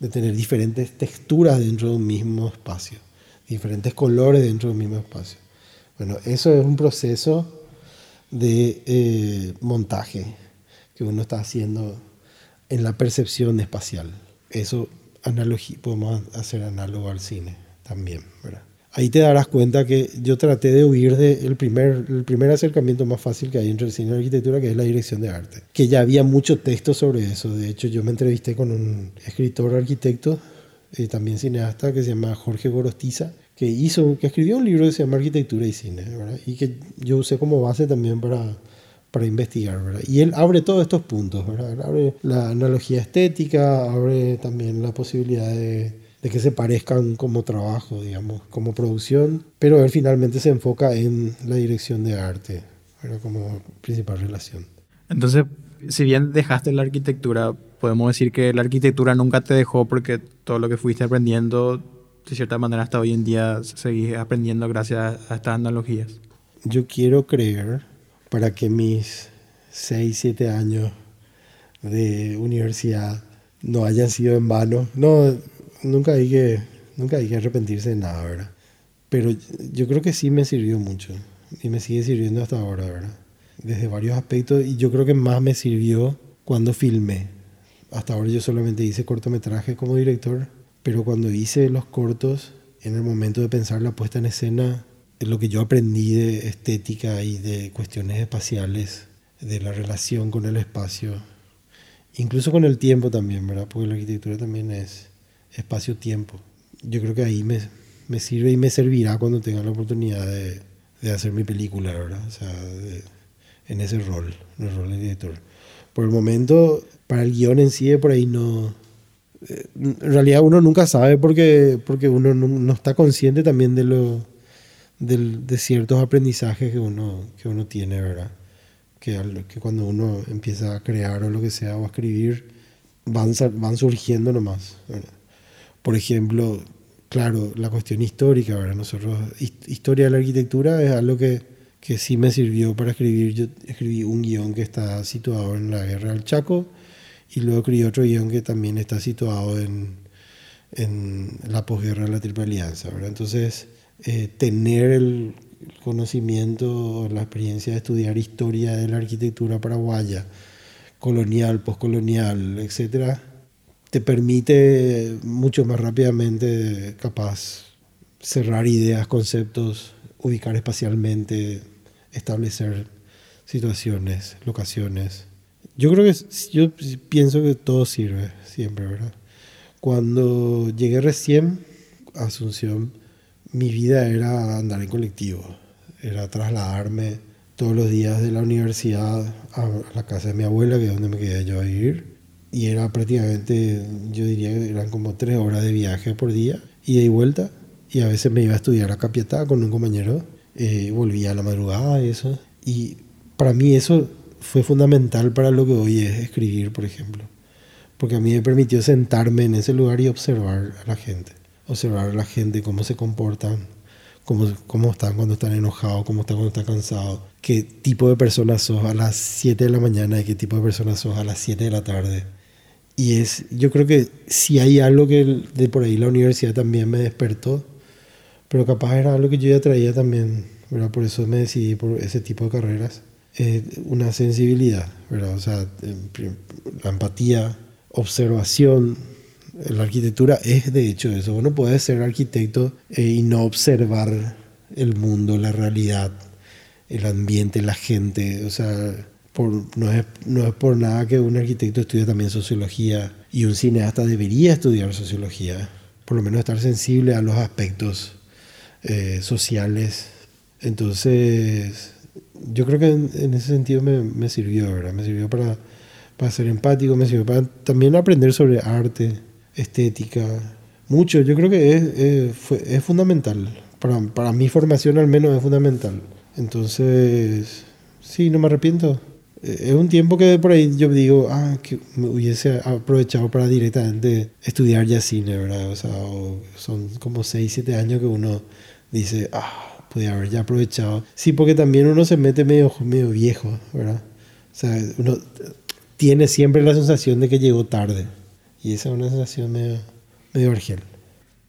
de tener diferentes texturas dentro de un mismo espacio, diferentes colores dentro de un mismo espacio. Bueno, eso es un proceso de eh, montaje que uno está haciendo en la percepción espacial. Eso analogía, podemos hacer análogo al cine también, ¿verdad? Ahí te darás cuenta que yo traté de huir del primer, el primer acercamiento más fácil que hay entre el cine y la arquitectura, que es la dirección de arte. Que ya había mucho texto sobre eso. De hecho, yo me entrevisté con un escritor arquitecto, eh, también cineasta, que se llama Jorge Gorostiza, que, hizo, que escribió un libro que se llama Arquitectura y Cine, ¿verdad? y que yo usé como base también para para investigar, ¿verdad? Y él abre todos estos puntos, ¿verdad? Abre la analogía estética, abre también la posibilidad de, que se parezcan como trabajo, digamos, como producción, pero él finalmente se enfoca en la dirección de arte, ¿verdad? Como principal relación. Entonces, si bien dejaste la arquitectura, podemos decir que la arquitectura nunca te dejó porque todo lo que fuiste aprendiendo, de cierta manera hasta hoy en día seguís aprendiendo gracias a estas analogías. Yo quiero creer para que mis 6, 7 años de universidad no hayan sido en vano. No, nunca hay que, nunca hay que arrepentirse de nada, ¿verdad? Pero yo creo que sí me sirvió mucho y me sigue sirviendo hasta ahora, ¿verdad? Desde varios aspectos y yo creo que más me sirvió cuando filmé. Hasta ahora yo solamente hice cortometraje como director, pero cuando hice los cortos, en el momento de pensar la puesta en escena, lo que yo aprendí de estética y de cuestiones espaciales, de la relación con el espacio Incluso con el tiempo también, ¿verdad? Porque la arquitectura también es espacio-tiempo. Yo creo que ahí me, me, sirve y me servirá cuando tenga la oportunidad de, de hacer mi película, ¿verdad? O sea, en ese rol, en el rol de director. Por el momento, para el guion en sí, por ahí no... Eh, en realidad uno nunca sabe porque, porque uno no, no está consciente también de, lo, de, de ciertos aprendizajes que uno, que uno tiene, ¿verdad? Que, que cuando uno empieza a crear o lo que sea o a escribir, van, van surgiendo nomás. ¿verdad? Por ejemplo, claro, la cuestión histórica, ¿verdad? Nosotros, historia de la arquitectura es algo que, que sí me sirvió para escribir. Yo escribí un guion que está situado en la guerra del Chaco y luego escribí otro guion que también está situado en, en la posguerra de la Triple Alianza, ¿verdad? Entonces, eh, tener el conocimiento, la experiencia de estudiar historia de la arquitectura paraguaya, colonial, postcolonial, etcétera, te permite mucho más rápidamente, capaz, cerrar ideas, conceptos, ubicar espacialmente, establecer situaciones, locaciones. Yo creo que yo pienso que todo sirve siempre, ¿verdad? Cuando llegué recién a Asunción, mi vida era andar en colectivo, era trasladarme todos los días de la universidad a la casa de mi abuela, que es donde me quedé yo a vivir y era prácticamente, yo diría que eran como tres horas de viaje por día, ida y vuelta, y a veces me iba a estudiar a Capiatá con un compañero, eh, volvía a la madrugada y eso, y para mí eso fue fundamental para lo que hoy es escribir, por ejemplo, porque a mí me permitió sentarme en ese lugar y observar a la gente, observar a la gente, cómo se comportan, cómo, cómo están cuando están enojados, cómo están cuando están cansados, qué tipo de personas sos a las 7 de la mañana y qué tipo de personas sos a las 7 de la tarde y es, yo creo que si hay algo que de por ahí la universidad también me despertó, pero capaz era algo que yo ya traía también, ¿verdad? Por eso me decidí por ese tipo de carreras. Una sensibilidad, ¿verdad? O sea, la empatía, observación. La arquitectura es de hecho eso. Uno puede ser arquitecto eh, y no observar el mundo, la realidad, el ambiente, la gente. O sea, no, es, no es por nada que un arquitecto estudie también sociología y un cineasta debería estudiar sociología, por lo menos estar sensible a los aspectos eh, sociales. Entonces, yo creo que en, ese sentido me, me, sirvió, ¿verdad? Me sirvió para, para ser empático, me sirvió para también aprender sobre arte, estética, mucho. Yo creo que es, es fundamental. Para, para mi formación al menos es fundamental. Entonces, sí, no me arrepiento es un tiempo que por ahí yo digo, ah, que me hubiese aprovechado para directamente estudiar ya cine, ¿verdad? O sea, son como 6, 7 años que uno dice, ah, podía haber ya aprovechado. Sí, porque también uno se mete medio, medio viejo, ¿verdad? O sea, uno tiene siempre la sensación de que llegó tarde. Y esa es una sensación medio, medio argel.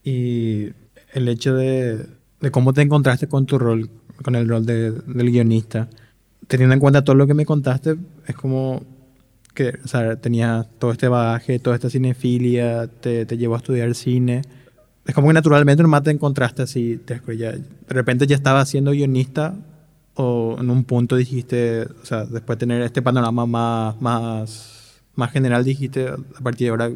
Y el hecho de, de cómo te encontraste con tu rol, con el rol de, del guionista teniendo en cuenta todo lo que me contaste, es como que o sea, tenías todo este bagaje, toda esta cinefilia, te, te llevó a estudiar cine. Es como que naturalmente nomás te encontraste así, te, ya, de repente ya estabas siendo guionista o en un punto dijiste, o sea, después de tener este panorama más, más, más general, dijiste, a partir de ahora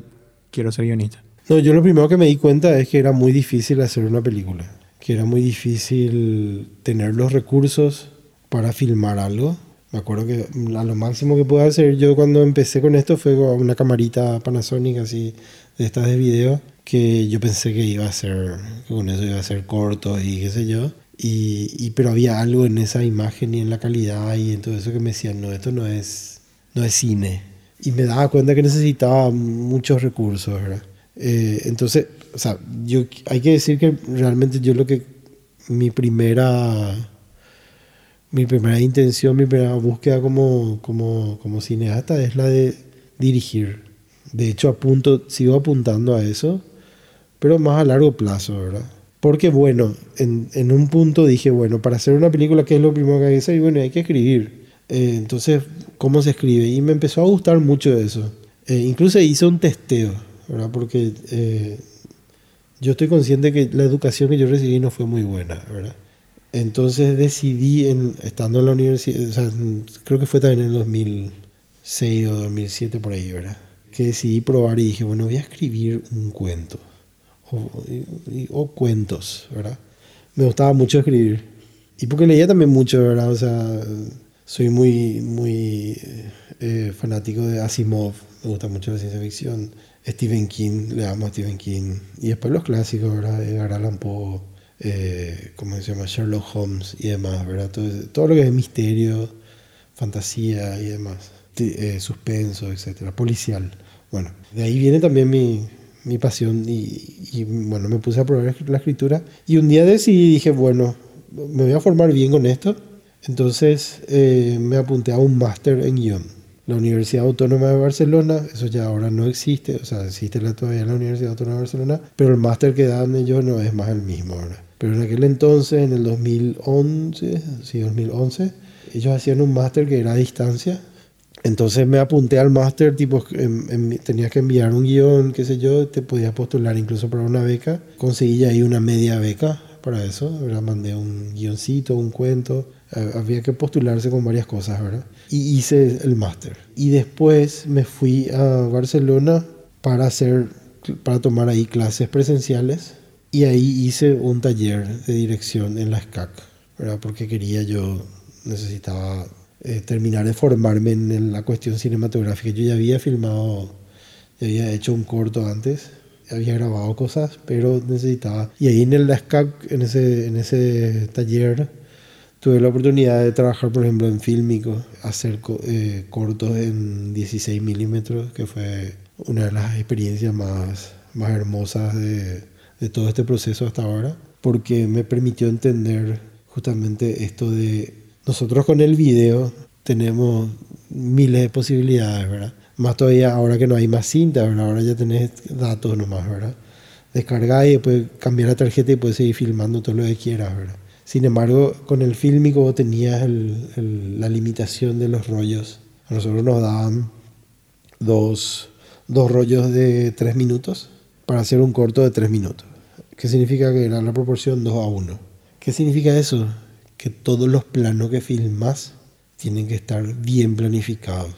quiero ser guionista. No, yo lo primero que me di cuenta es que era muy difícil hacer una película, que era muy difícil tener los recursos para filmar algo. Me acuerdo que a lo máximo que pude hacer yo cuando empecé con esto fue una camarita Panasonic así de estas de video que yo pensé que iba a ser, con eso iba a ser corto y qué sé yo. Y, pero había algo en esa imagen y en la calidad y en todo eso que me decían, no, esto no es, no es cine. Y me daba cuenta que necesitaba muchos recursos, ¿verdad? Eh, entonces, o sea, yo, hay que decir que realmente yo lo que, mi primera mi primera intención, mi primera búsqueda como, como, como cineasta es la de dirigir. De hecho, apunto, sigo apuntando a eso, pero más a largo plazo, ¿verdad? Porque bueno, en, en un punto dije, bueno, para hacer una película, ¿qué es lo primero que hay que hacer? Y bueno, hay que escribir. Eh, entonces, ¿cómo se escribe? Y me empezó a gustar mucho eso. Eh, incluso hice un testeo, ¿verdad? Porque eh, yo estoy consciente que la educación que yo recibí no fue muy buena, ¿verdad? Entonces decidí, en, estando en la universidad, o sea, creo que fue también en el 2006 o 2007 por ahí, ¿verdad? Que decidí probar y dije, bueno, voy a escribir un cuento. O, y- o cuentos, ¿verdad? Me gustaba mucho escribir. Y porque leía también mucho, ¿verdad? O sea, soy muy, muy eh, fanático de Asimov. Me gusta mucho la ciencia ficción. Stephen King, le amo a Stephen King. Y después los clásicos, ¿verdad? Edgar Allan Poe, eh, ¿cómo se llama? Sherlock Holmes y demás, ¿verdad? Todo, todo lo que es misterio, fantasía y demás. Eh, suspenso, etcétera. Policial. Bueno, de ahí viene también mi, mi pasión y, y, bueno, me puse a probar la escritura y un día decidí, dije, bueno, me voy a formar bien con esto. Entonces eh, me apunté a un máster en guion. La Universidad Autónoma de Barcelona, eso ya ahora no existe, o sea, existe la, todavía la Universidad Autónoma de Barcelona, pero el máster que dan ellos no es más el mismo ahora. Pero en aquel entonces, en el 2011, sí, 2011, ellos hacían un máster que era a distancia. Entonces me apunté al máster, tipo, en- en- tenías que enviar un guion, qué sé yo, te podías postular incluso para una beca. Conseguí ya ahí una media beca para eso, ¿verdad? Mandé un guioncito, un cuento, había que postularse con varias cosas, ¿verdad? Y hice el máster. Y después me fui a Barcelona para hacer, para tomar ahí clases presenciales y ahí hice un taller de dirección en la SCAC, ¿verdad? Porque quería yo, necesitaba eh, terminar de formarme en, en la cuestión cinematográfica. Yo ya había filmado, ya había hecho un corto antes, había grabado cosas, pero necesitaba. Y ahí en el SCAC, en ese, en ese taller, tuve la oportunidad de trabajar, por ejemplo, en fílmico, hacer eh, cortos en 16 milímetros, que fue una de las experiencias más, más hermosas de, de todo este proceso hasta ahora, porque me permitió entender justamente esto de nosotros con el video tenemos miles de posibilidades, ¿verdad? Más todavía ahora que no hay más cinta, ¿verdad? Ahora ya tenés datos nomás, ¿verdad? Descargar y después cambiar la tarjeta y puedes seguir filmando todo lo que quieras, ¿verdad? Sin embargo, con el fílmico tenías el- el- la limitación de los rollos. A nosotros nos daban dos, dos rollos de tres minutos para hacer un corto de tres minutos. ¿Qué significa que era la proporción 2 a 1? ¿Qué significa eso? Que todos los planos que filmas tienen que estar bien planificados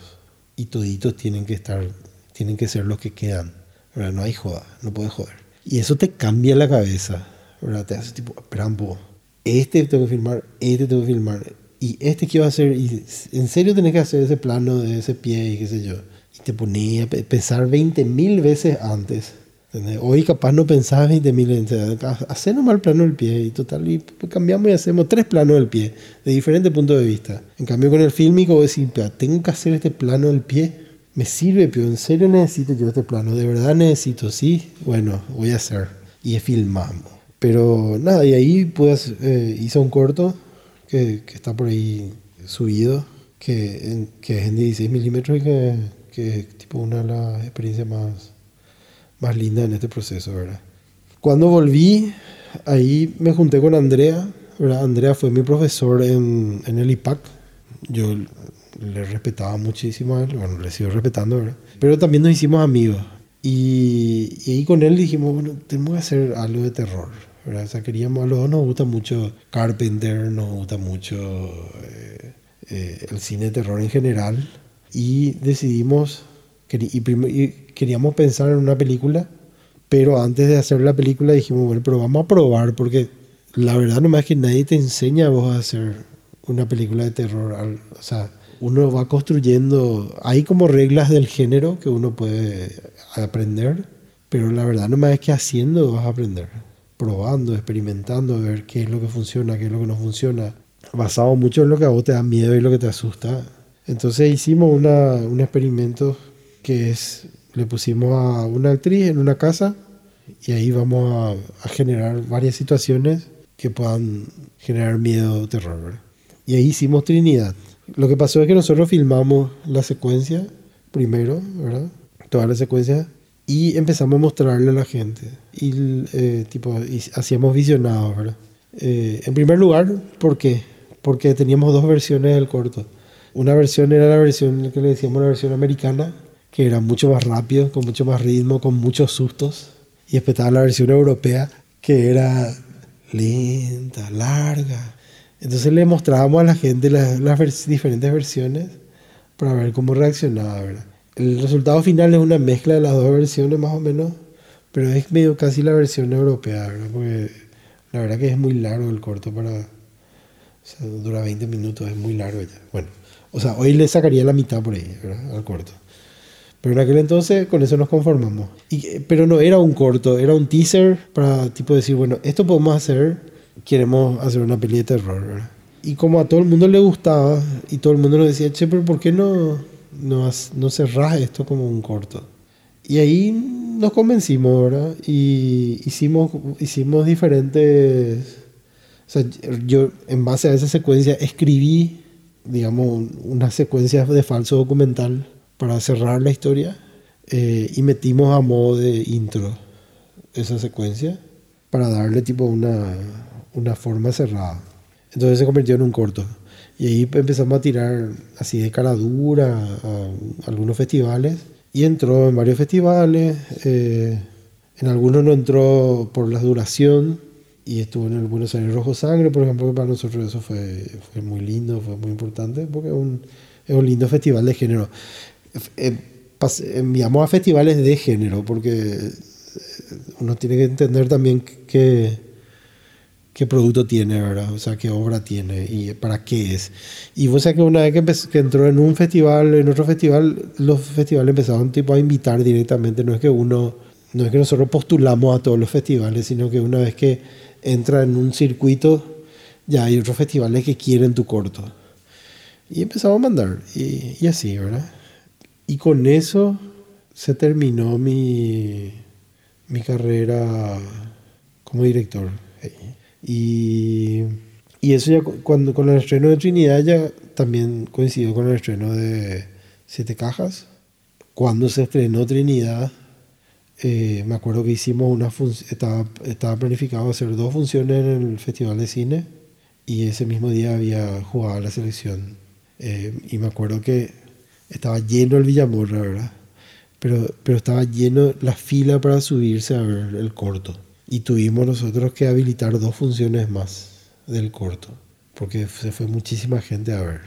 y toditos tienen que estar, tienen que ser los que quedan. ¿verdad? No hay joda, no puedes joder. Y eso te cambia la cabeza, ¿verdad? Te hace tipo, espera un poco. Este tengo que filmar, este tengo que filmar. Y este que iba a hacer, y en serio tenés que hacer ese plano de ese pie y qué sé yo. Y te ponía a pe- pensar 20 mil veces antes. Hoy capaz no pensabas 20 mil veces. Hacer nomás el plano del pie y total. Y cambiamos y hacemos tres planos del pie de diferentes puntos de vista. En cambio con el fílmico "Pero tengo que hacer este plano del pie. Me sirve, pero en serio necesito yo este plano. De verdad necesito, sí. Bueno, voy a hacer. Y filmamos. Pero nada, y ahí pues eh, hice un corto que, que está por ahí subido, que, en- que es en 16 milímetros y que, que es tipo una de las experiencias más, más lindas en este proceso, ¿verdad? Cuando volví, ahí me junté con Andrea, ¿verdad? Andrea fue mi profesor en, en el IPAC. Yo le respetaba muchísimo a él, bueno, le sigo respetando, ¿verdad? Pero también nos hicimos amigos. Y, y ahí con él dijimos, bueno, tenemos que hacer algo de terror, O sea, queríamos, a los dos nos gusta mucho Carpenter, nos gusta mucho eh, eh, el cine de terror en general. Y decidimos, queríamos pensar en una película, pero antes de hacer la película dijimos, bueno, pero vamos a probar, porque la verdad nomás es que nadie te enseña a vos a hacer una película de terror. O sea, uno va construyendo, hay como reglas del género que uno puede aprender, pero la verdad nomás es que haciendo vas a aprender, probando, experimentando, ver qué es lo que funciona, qué es lo que no funciona, basado mucho en lo que a vos te da miedo y lo que te asusta. Entonces hicimos una, un experimento que es, le pusimos a una actriz en una casa y ahí vamos a, generar varias situaciones que puedan generar miedo o terror. Y ahí hicimos Trinidad. Lo que pasó es que nosotros filmamos la secuencia primero, ¿verdad? Toda la secuencia y empezamos a mostrarle a la gente. Y eh, tipo, y hacíamos visionados, ¿verdad? Eh, en primer lugar, ¿por qué? Porque teníamos dos versiones del corto. Una versión era la versión que le decíamos la versión americana, que era mucho más rápido, con mucho más ritmo, con muchos sustos. Y después estaba la versión europea, que era lenta, larga. Entonces le mostrábamos a la gente las, las vers- diferentes versiones para ver cómo reaccionaba, ¿verdad? El resultado final es una mezcla de las dos versiones más o menos, pero es medio casi la versión europea, ¿verdad? Porque la verdad que es muy largo el corto para... O sea, dura 20 minutos, es muy largo ya. Bueno, o sea, hoy le sacaría la mitad por ahí, ¿verdad? Al corto. Pero en aquel entonces con eso nos conformamos. Y, pero no era un corto, era un teaser para tipo decir, bueno, esto podemos hacer, queremos hacer una peli de terror, ¿verdad? Y como a todo el mundo le gustaba y todo el mundo nos decía, che, pero ¿por qué no, no, no cerrás esto como un corto? Y ahí nos convencimos, ¿verdad? Y hicimos, hicimos diferentes... O sea, yo en base a esa secuencia escribí, digamos, unas secuencias de falso documental para cerrar la historia eh, y metimos a modo de intro esa secuencia para darle tipo una, una forma cerrada. Entonces se convirtió en un corto. Y ahí empezamos a tirar así de cara dura a, algunos festivales. Y entró en varios festivales. Eh, en algunos no entró por la duración. Y estuvo en el Buenos Aires Rojo Sangre, por ejemplo, que para nosotros eso fue, fue muy lindo, fue muy importante, porque es un, es un lindo festival de género. Eh, enviamos a festivales de género, porque eh, uno tiene que entender también qué, qué producto tiene, ¿verdad? O sea, qué obra tiene y para qué es. Y vos sabés que una vez que, que, entró en un festival, en otro festival, los festivales empezaron tipo a invitar directamente. No es que uno, no es que nosotros postulamos a todos los festivales, sino que una vez que entra en un circuito, ya hay otros festivales que quieren tu corto. Y empezamos a mandar, y, y así, ¿verdad? Y con eso se terminó mi, mi carrera como director. Y, y, eso ya cuando con el estreno de Trinidad ya también coincidió con el estreno de Siete Cajas. Cuando se estrenó Trinidad, eh, me acuerdo que hicimos una estaba, estaba planificado hacer dos funciones en el Festival de Cine y ese mismo día había jugado la selección. Eh, y me acuerdo que estaba lleno el Villamorra, ¿verdad? Pero, pero estaba lleno la fila para subirse a ver el corto. Y tuvimos nosotros que habilitar dos funciones más del corto, porque se fue muchísima gente a ver.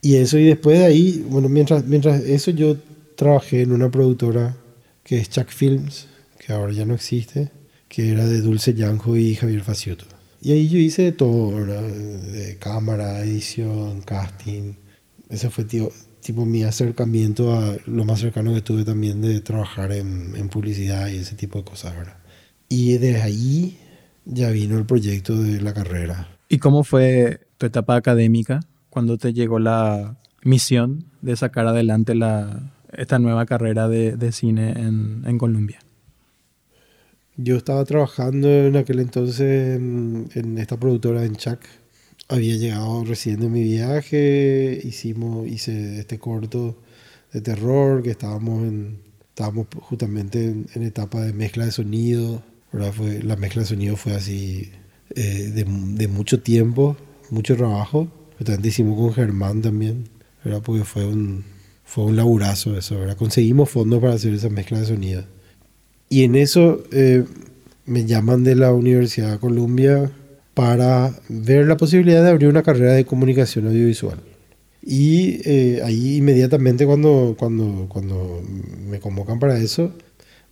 Y eso, y después de ahí, bueno, mientras, mientras eso yo trabajé en una productora que es Chuck Films, que ahora ya no existe, que era de Dulce Yanjo y Javier Faciuto. Y ahí yo hice de todo, ¿verdad? De cámara, edición, casting. Ese fue, tío, tipo mi acercamiento a lo más cercano que tuve también de trabajar en, en publicidad y ese tipo de cosas, ¿verdad? Y de ahí ya vino el proyecto de la carrera. ¿Y cómo fue tu etapa académica cuando te llegó la misión de sacar adelante la, esta nueva carrera de, de cine en, en, Colombia? Yo estaba trabajando en aquel entonces en, en esta productora en Chac había llegado recién de mi viaje, hicimos, hice este corto de terror, que estábamos, en, estábamos justamente en, etapa de mezcla de sonido, ¿verdad? Fue, la mezcla de sonido fue así eh, de, de, mucho tiempo, mucho trabajo, justamente hicimos con Germán también, ¿verdad? Porque fue un, fue un laburazo eso, ¿verdad? Conseguimos fondos para hacer esa mezcla de sonido. Y en eso eh, me llaman de la Universidad de Columbia para ver la posibilidad de abrir una carrera de comunicación audiovisual. Y eh, ahí inmediatamente cuando, cuando, cuando me convocan para eso,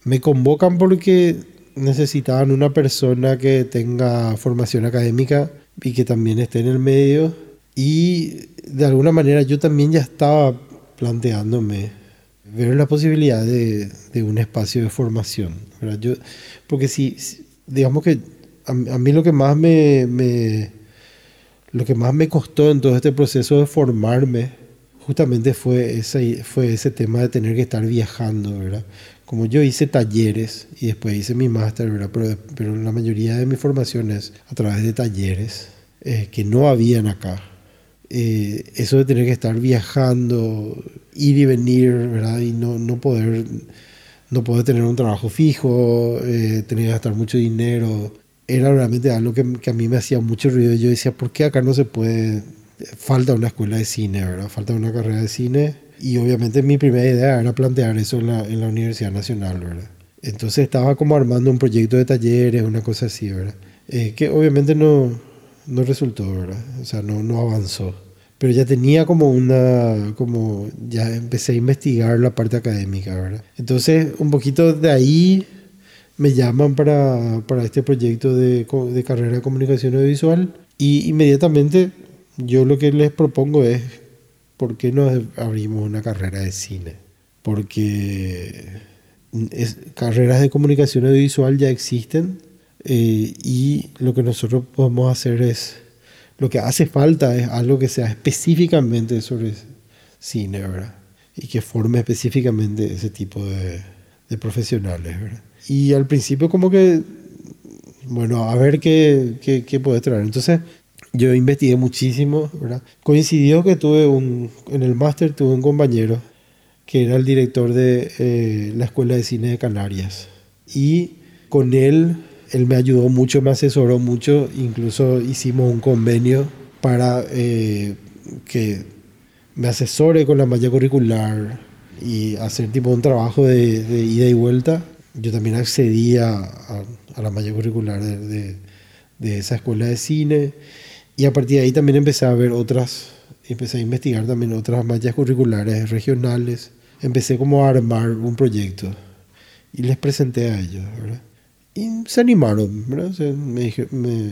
me convocan porque necesitaban una persona que tenga formación académica y que también esté en el medio. Y de alguna manera yo también ya estaba planteándome ver la posibilidad de, de un espacio de formación. Yo, porque si, digamos que a, mí lo que más me, me, lo que más me costó en todo este proceso de formarme justamente fue ese, fue ese tema de tener que estar viajando, ¿verdad? Como yo hice talleres y después hice mi máster. Pero, pero la mayoría de mi formación es a través de talleres eh, que no habían acá. Eh, eso de tener que estar viajando, ir y venir, ¿verdad? Y no, no poder no poder tener un trabajo fijo, eh, tener que gastar mucho dinero, era realmente algo que, que, a mí me hacía mucho ruido. Yo decía, ¿por qué acá no se puede? Falta una escuela de cine, ¿verdad? Falta una carrera de cine. Y obviamente mi primera idea era plantear eso en la, en la Universidad Nacional, ¿verdad? Entonces estaba como armando un proyecto de talleres, una cosa así, ¿verdad? Eh, que obviamente no, no resultó, ¿verdad? O sea, no, no avanzó. pero ya tenía como una, como ya empecé a investigar la parte académica, ¿verdad? Entonces, un poquito de ahí me llaman para, para este proyecto de, de carrera de comunicación audiovisual y inmediatamente yo lo que les propongo es, ¿por qué no abrimos una carrera de cine? Porque es, carreras de comunicación audiovisual ya existen eh, y lo que nosotros podemos hacer es, lo que hace falta es algo que sea específicamente sobre cine, ¿verdad? Y que forme específicamente ese tipo de, de profesionales, ¿verdad? Y al principio como que, bueno, a ver qué, qué, qué puede traer. Entonces yo investigué muchísimo, ¿verdad? Coincidió que tuve un, en el máster tuve un compañero que era el director de eh, la Escuela de Cine de Canarias. Y con él, él me ayudó mucho, me asesoró mucho, incluso hicimos un convenio para eh, que me asesore con la malla curricular y hacer tipo un trabajo de, de ida y vuelta. Yo también accedí a, a, la malla curricular de, de, de esa escuela de cine y a partir de ahí también empecé a ver otras, empecé a investigar también otras mallas curriculares regionales. Empecé como a armar un proyecto y les presenté a ellos, ¿verdad? Y se animaron, ¿verdad? me, me,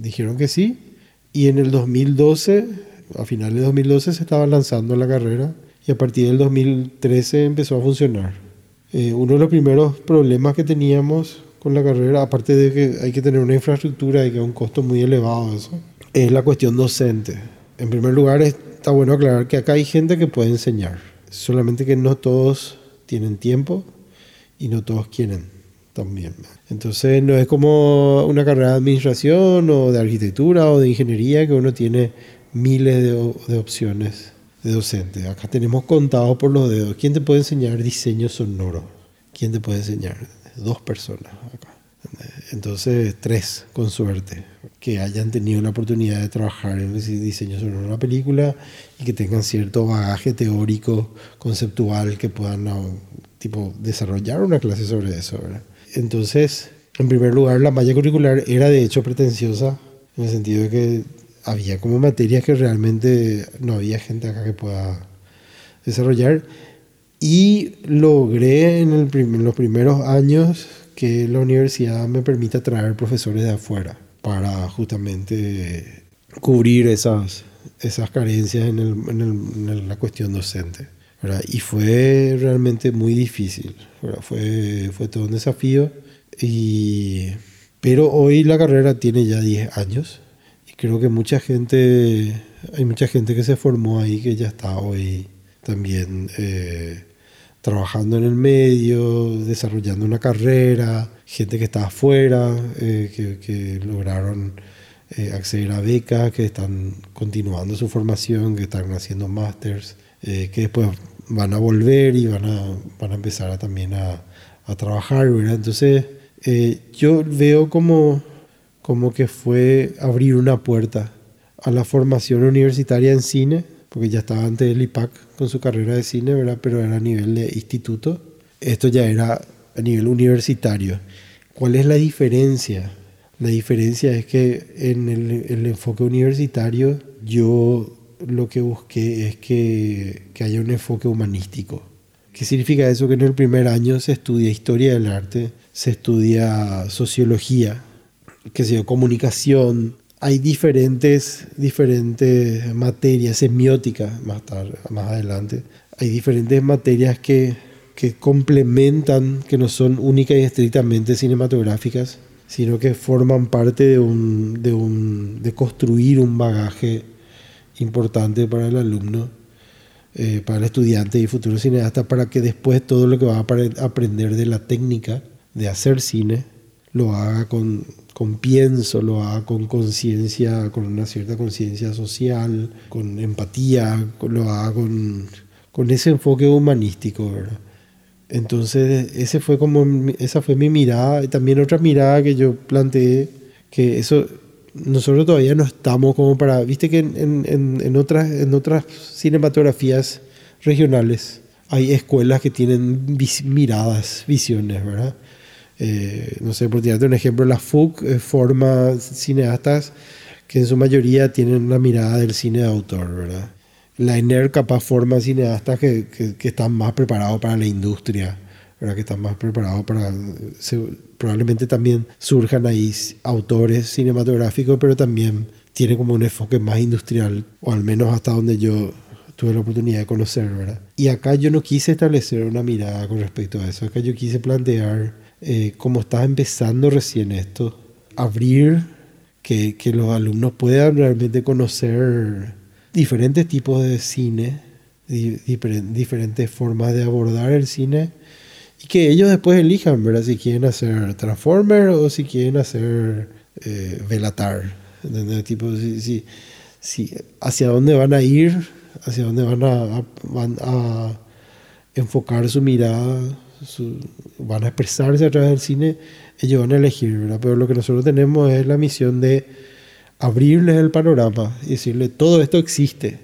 dijeron que sí. Y en el 2012, a finales de 2012, se estaba lanzando la carrera y a partir del 2013 empezó a funcionar. Eh, uno de los primeros problemas que teníamos con la carrera, aparte de que hay que tener una infraestructura y que es un costo muy elevado eso, es la cuestión docente. En primer lugar, está bueno aclarar que acá hay gente que puede enseñar, solamente que no todos tienen tiempo y no todos quieren también. Entonces no es como una carrera de administración o de arquitectura o de ingeniería que uno tiene miles de, opciones de docente. Acá tenemos contados por los dedos. ¿Quién te puede enseñar diseño sonoro? ¿Quién te puede enseñar? Dos personas acá. Entonces, tres, con suerte, que hayan tenido la oportunidad de trabajar en el diseño sobre una película y que tengan cierto bagaje teórico, conceptual, que puedan tipo, desarrollar una clase sobre eso. ¿verdad? Entonces, en primer lugar, la malla curricular era de hecho pretenciosa, en el sentido de que había como materias que realmente no había gente acá que pueda desarrollar. Y logré en, en los primeros años que la universidad me permita traer profesores de afuera para justamente cubrir esas, esas carencias en, el, en, la cuestión docente. ¿verdad? Y fue realmente muy difícil, Fue, fue todo un desafío. Y, pero hoy la carrera tiene ya 10 años y creo que mucha gente, hay mucha gente que se formó ahí que ya está hoy también eh, trabajando en el medio, desarrollando una carrera, gente que está afuera, eh, que, que, lograron eh, acceder a becas, que están continuando su formación, que están haciendo másters, eh, que después van a volver y van a, van a empezar a, también a, a, trabajar, ¿verdad? Entonces, yo veo como, como que fue abrir una puerta a la formación universitaria en cine, porque ya estaba antes del IPAC con su carrera de cine, ¿verdad? Pero era a nivel de instituto. Esto ya era a nivel universitario. ¿Cuál es la diferencia? La diferencia es que en el, el enfoque universitario yo lo que busqué es que, que, haya un enfoque humanístico. ¿Qué significa eso? Que en el primer año se estudia historia del arte, se estudia sociología, que se comunicación, hay diferentes, diferentes materias, semiótica más, más adelante, hay diferentes materias que, que complementan, que no son únicas y estrictamente cinematográficas, sino que forman parte de, un, de, un, construir un bagaje importante para el alumno, eh, para el estudiante y futuro cineasta, para que después todo lo que va a aprender de la técnica de hacer cine lo haga con, con pienso, lo haga con conciencia, con una cierta conciencia social, con empatía, lo haga con, con ese enfoque humanístico, ¿verdad? Entonces, ese fue como, esa fue mi mirada, y también otra mirada que yo planteé, que eso, nosotros todavía no estamos como para, viste que en, otras, en otras cinematografías regionales hay escuelas que tienen miradas, visiones, ¿verdad? Eh, no sé, por tirarte un ejemplo, la FUC eh, forma cineastas que en su mayoría tienen la mirada del cine de autor, ¿verdad? La INER capaz forma cineastas que, que, que están más preparados para la industria, ¿verdad? Que están más preparados para... se- probablemente también surjan ahí autores cinematográficos, pero también tiene como un enfoque más industrial, o al menos hasta donde yo tuve la oportunidad de conocer, ¿verdad? Y acá yo no quise establecer una mirada con respecto a eso, acá yo quise plantear, eh, como estás empezando recién esto, abrir que, que los alumnos puedan realmente conocer diferentes tipos de cine, di- diferen- diferentes formas de abordar el cine y que ellos después elijan, ¿verdad? Si quieren hacer Transformer o si quieren hacer eh, Velatar. ¿entendés? Tipo, si, si- hacia dónde van a ir, hacia dónde van a, enfocar su mirada, van a expresarse a través del cine, ellos van a elegir, ¿verdad? Pero lo que nosotros tenemos es la misión de abrirles el panorama y decirle todo esto existe,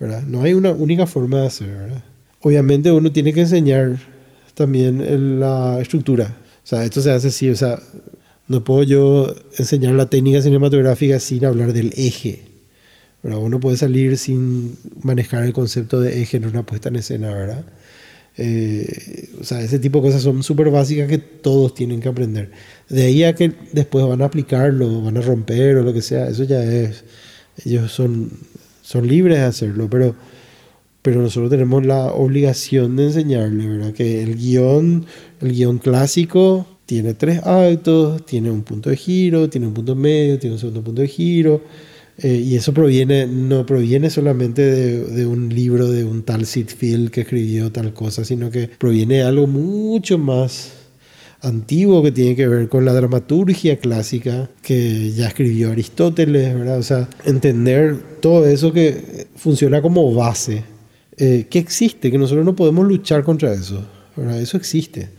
¿verdad? No hay una única forma de hacer, ¿verdad? Obviamente uno tiene que enseñar también la estructura. O sea, esto se hace así, o sea, no puedo yo enseñar la técnica cinematográfica sin hablar del eje. ¿verdad? Uno puede salir sin manejar el concepto de eje en una puesta en escena, ¿verdad? Eh, o sea, ese tipo de cosas son súper básicas que todos tienen que aprender. De ahí a que después van a aplicarlo, van a romper o lo que sea, eso ya es, ellos son, son libres de hacerlo, pero, pero nosotros tenemos la obligación de enseñarle, ¿verdad? Que el guion, el guion clásico tiene tres actos, tiene un punto de giro, tiene un punto medio, tiene un segundo punto de giro, eh, y eso proviene, no proviene solamente de, de un libro de un tal Sid Field que escribió tal cosa, sino que proviene de algo mucho más antiguo que tiene que ver con la dramaturgia clásica que ya escribió Aristóteles, ¿verdad? O sea, entender todo eso que funciona como base, eh, que existe, que nosotros no podemos luchar contra eso, ¿verdad? Eso existe.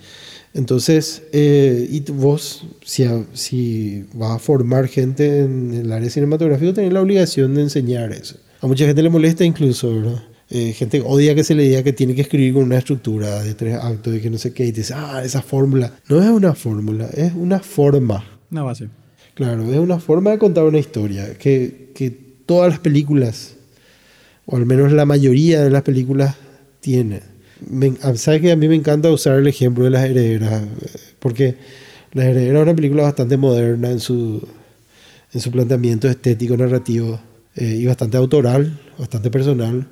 Entonces, eh, y vos, si, a- si vas a formar gente en el área cinematográfica, tenés la obligación de enseñar eso. A mucha gente le molesta incluso, ¿verdad? Eh, gente odia que se le diga que tiene que escribir con una estructura de tres actos y que no sé qué, y te dice, ah, esa fórmula. No es una fórmula, es una forma. Una base. Claro, es una forma de contar una historia que, que todas las películas, o al menos la mayoría de las películas, tienen. Me, ¿Sabes que A mí me encanta usar el ejemplo de Las Herederas, eh, porque Las Herederas es una película bastante moderna en su, en su planteamiento estético, narrativo, eh, y bastante autoral, bastante personal,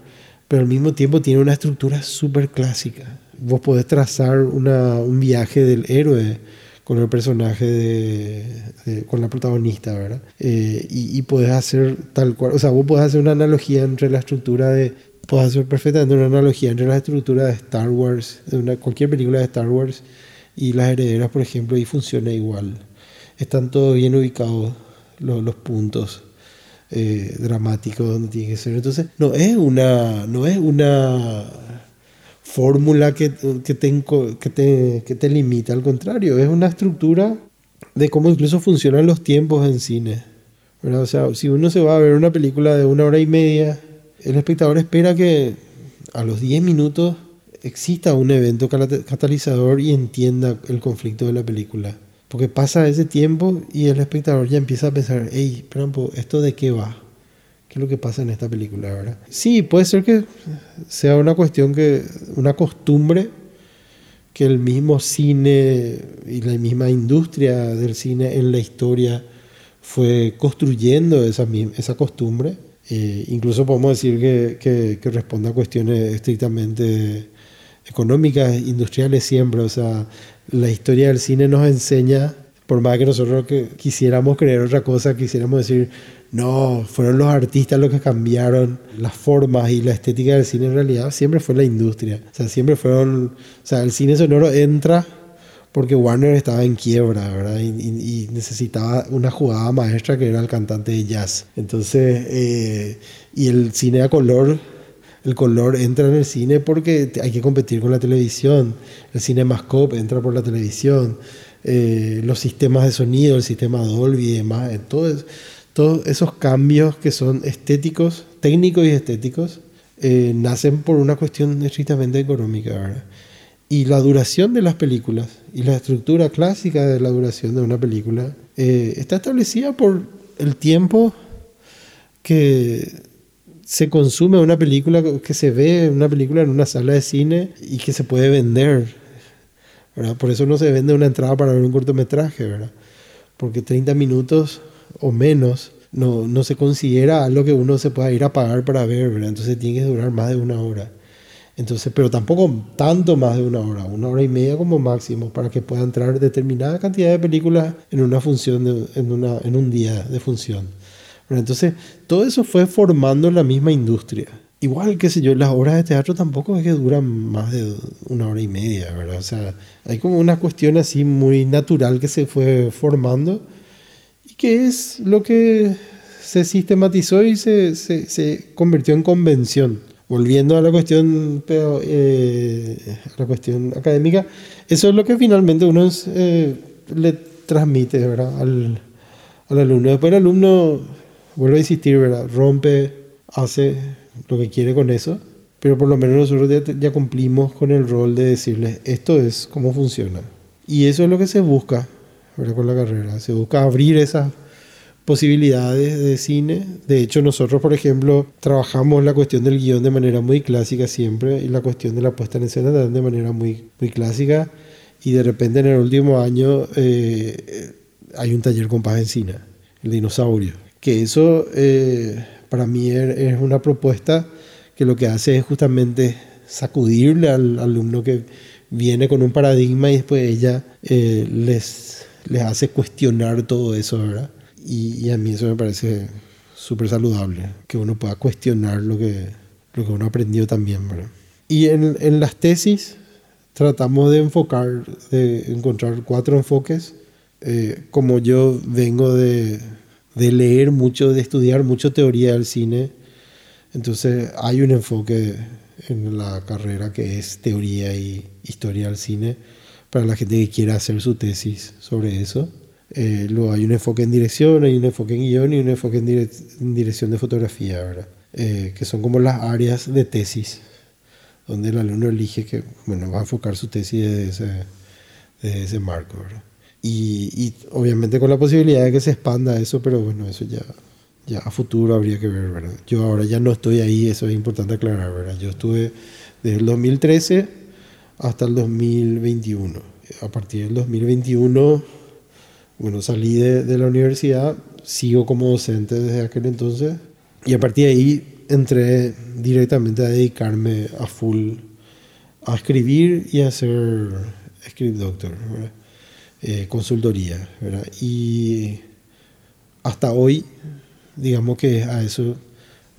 pero al mismo tiempo tiene una estructura súper clásica. Vos podés trazar una, un viaje del héroe con el personaje de, de- con la protagonista, ¿verdad? Eh, y, y podés hacer tal cual, o sea, vos podés hacer una analogía entre la estructura de, podés hacer perfectamente una analogía entre la estructura de Star Wars, de una, cualquier película de Star Wars y las herederas, por ejemplo, y funciona igual. Están todos bien ubicados los, puntos eh, dramáticos donde tiene que ser. Entonces, no es una, no es una fórmula que, que, te, que, te, que te limita, al contrario, es una estructura de cómo incluso funcionan los tiempos en cine. O sea, si uno se va a ver una película de una hora y media, el espectador espera que a los 10 minutos exista un evento catalizador y entienda el conflicto de la película. Porque pasa ese tiempo y el espectador ya empieza a pensar, hey, espera ¿esto de qué va? ¿Qué es lo que pasa en esta película, verdad? Sí, puede ser que sea una cuestión que, una costumbre que el mismo cine y la misma industria del cine en la historia fue construyendo esa, esa costumbre. Eh, incluso podemos decir que, que, que responde a cuestiones estrictamente económicas, industriales siempre. O sea, la historia del cine nos enseña, por más que nosotros que quisiéramos creer otra cosa, quisiéramos decir, no, fueron los artistas los que cambiaron las formas y la estética del cine, en realidad siempre fue la industria. O sea, siempre fueron, o sea, el cine sonoro entra porque Warner estaba en quiebra, ¿verdad? Y, necesitaba una jugada maestra que era el cantante de jazz. Entonces, eh, y el cine a color, el color entra en el cine porque hay que competir con la televisión. El CinemaScope entra por la televisión. Eh, los sistemas de sonido, el sistema Dolby y demás, eh, todo es- todos esos cambios que son estéticos, técnicos y estéticos, eh, nacen por una cuestión estrictamente económica, ¿verdad? Y la duración de las películas y la estructura clásica de la duración de una película eh, está establecida por el tiempo que se consume una película, que se ve una película en una sala de cine y que se puede vender. Por eso no se vende una entrada para ver un cortometraje, ¿verdad? Porque 30 minutos o menos no, no se considera algo que uno se pueda ir a pagar para ver. Entonces tiene que durar más de una hora. Entonces, pero tampoco tanto más de una hora, una hora y media como máximo, para que pueda entrar determinada cantidad de películas en una función, de- en, una, en un día de función. Entonces, todo eso fue formando la misma industria. Igual, qué sé yo, las obras de teatro tampoco es que duran más de una hora y media, ¿verdad? O sea, hay como una cuestión así muy natural que se fue formando y que es lo que se sistematizó y se, se, se convirtió en convención. Volviendo a la cuestión, pero, eh, a la cuestión académica, eso es lo que finalmente uno es, eh, le transmite ¿verdad? Al, al alumno. Después el alumno, vuelvo a insistir, ¿verdad? rompe, hace lo que quiere con eso, pero por lo menos nosotros ya, ya cumplimos con el rol de decirles, esto es cómo funciona. Y eso es lo que se busca ¿verdad? con la carrera. Se busca abrir esas posibilidades de cine. De hecho, nosotros, por ejemplo, trabajamos la cuestión del guion de manera muy clásica siempre y la cuestión de la puesta en escena de manera muy, muy clásica. Y de repente en el último año eh, hay un taller con Paz Encina, el dinosaurio. Que eso eh, para mí es es una propuesta que lo que hace es justamente sacudirle al alumno que viene con un paradigma y después ella eh, les, les hace cuestionar todo eso, ¿verdad? Y, y a mí eso me parece súper saludable, que uno pueda cuestionar lo que, lo que uno aprendió también, ¿verdad? Y en, en las tesis tratamos de enfocar, de encontrar cuatro enfoques. Eh, como yo vengo de, de leer mucho, de estudiar mucho teoría del cine, entonces hay un enfoque en la carrera que es teoría y historia del cine para la gente que quiera hacer su tesis sobre eso. Eh, luego hay un enfoque en dirección, hay un enfoque en guion y un enfoque en, en dirección de fotografía, ¿verdad? Eh, que son como las áreas de tesis, donde el alumno elige que bueno, va a enfocar su tesis desde ese, desde ese marco. ¿verdad? Y, y obviamente con la posibilidad de que se expanda eso, pero bueno, eso ya, ya a futuro habría que ver, ¿verdad? Yo ahora ya no estoy ahí, eso es importante aclarar, ¿verdad? Yo estuve desde el 2013 hasta el 2021. A partir del 2021, bueno, salí de, de la universidad, sigo como docente desde aquel entonces, y a partir de ahí entré directamente a dedicarme a full a escribir y a hacer script doctor. Eh, consultoría, ¿verdad? Y hasta hoy, digamos que a eso,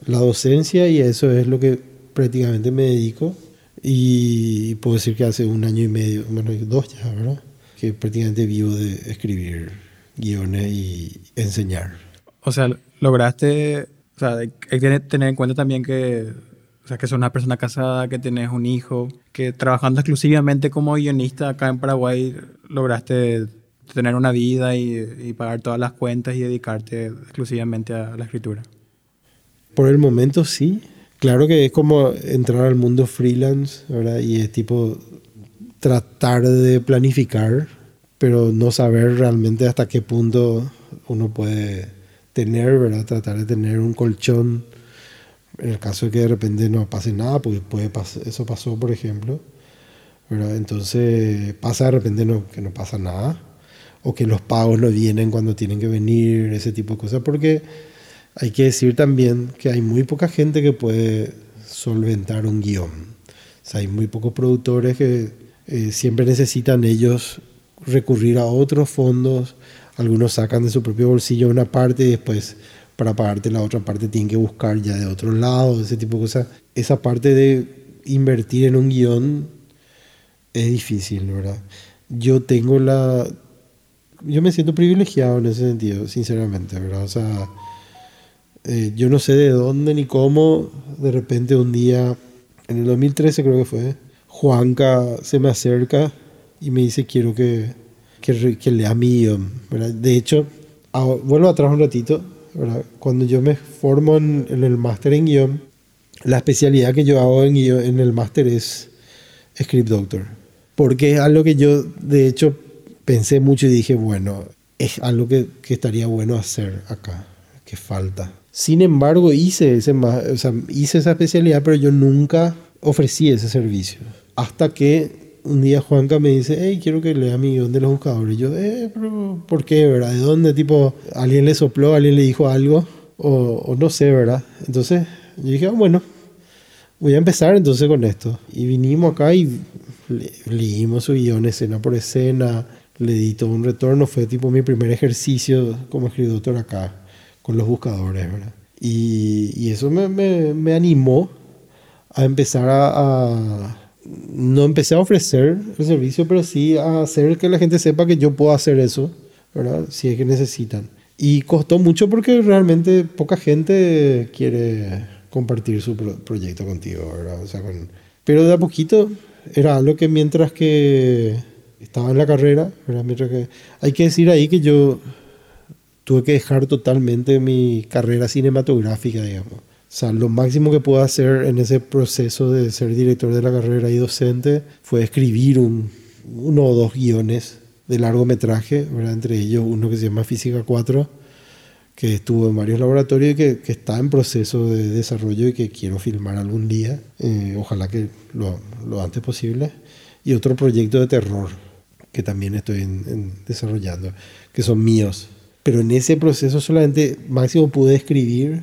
la docencia y a eso es lo que prácticamente me dedico. Y puedo decir que hace un año y medio, bueno, dos ya, ¿verdad? Que prácticamente vivo de escribir guiones y enseñar. O sea, lograste, o sea, hay que tener- en cuenta también que, o sea, que sos una persona casada, que tenés un hijo, que trabajando exclusivamente como guionista acá en Paraguay lograste tener una vida y, y pagar todas las cuentas y dedicarte exclusivamente a la escritura. Por el momento sí. Claro que es como entrar al mundo freelance, ¿verdad? Y es tipo tratar de planificar, pero no saber realmente hasta qué punto uno puede tener, ¿verdad? Tratar de tener un colchón en el caso de que de repente no pase nada, porque puede pas- eso pasó, por ejemplo, ¿verdad? Entonces pasa de repente no, que no pasa nada, o que los pagos no vienen cuando tienen que venir, ese tipo de cosas, porque hay que decir también que hay muy poca gente que puede solventar un guion. O sea, hay muy pocos productores que eh, siempre necesitan ellos recurrir a otros fondos. Algunos sacan de su propio bolsillo una parte y después para pagarte la otra parte tienen que buscar ya de otro lado, ese tipo de cosas. Esa parte de invertir en un guion es difícil, ¿verdad? Yo tengo la... Yo me siento privilegiado en ese sentido, sinceramente, ¿verdad? O sea, eh, yo no sé de dónde ni cómo, de repente un día, en el 2013 creo que fue, Juanca se me acerca y me dice quiero que, que, que lea mi. ¿verdad? De hecho, ah, vuelvo atrás un ratito, ¿verdad? cuando yo me formo en, en el máster en guion, la especialidad que yo hago en, guión- en el máster es script doctor. Porque es algo que yo, de hecho, pensé mucho y dije, bueno, es algo que, que estaría bueno hacer acá, que falta. Sin embargo, hice, ese, o sea, hice esa especialidad, pero yo nunca ofrecí ese servicio. Hasta que un día Juanca me dice, hey, quiero que lea mi guion de los buscadores. Yo, eh, pero ¿por qué, verdad? ¿De dónde? Tipo, alguien le sopló, alguien le dijo algo, o, o no sé, ¿verdad? Entonces yo dije, ah, bueno, voy a empezar entonces con esto. Y vinimos acá y leímos su guion escena por escena, le di todo un retorno, fue tipo mi primer ejercicio como escritor acá, con los buscadores, ¿verdad? Y, y eso me, me, me, animó a empezar a, a, No empecé a ofrecer el servicio, pero sí a hacer que la gente sepa que yo puedo hacer eso, ¿verdad? Si es que necesitan. Y costó mucho porque realmente poca gente quiere compartir su proyecto contigo, ¿verdad? O sea. Pero de a poquito era algo que mientras que estaba en la carrera, ¿verdad? Mientras que... Hay que decir ahí que yo tuve que dejar totalmente mi carrera cinematográfica, digamos. O sea, lo máximo que pude hacer en ese proceso de ser director de la carrera y docente fue escribir un, uno o dos guiones de largometraje, ¿verdad? entre ellos uno que se llama Física 4 que estuvo en varios laboratorios y que, que, está en proceso de desarrollo y que quiero filmar algún día, eh, ojalá que lo, lo, antes posible. Y otro proyecto de terror que también estoy en, en desarrollando, que son míos. Pero en ese proceso solamente máximo pude escribir,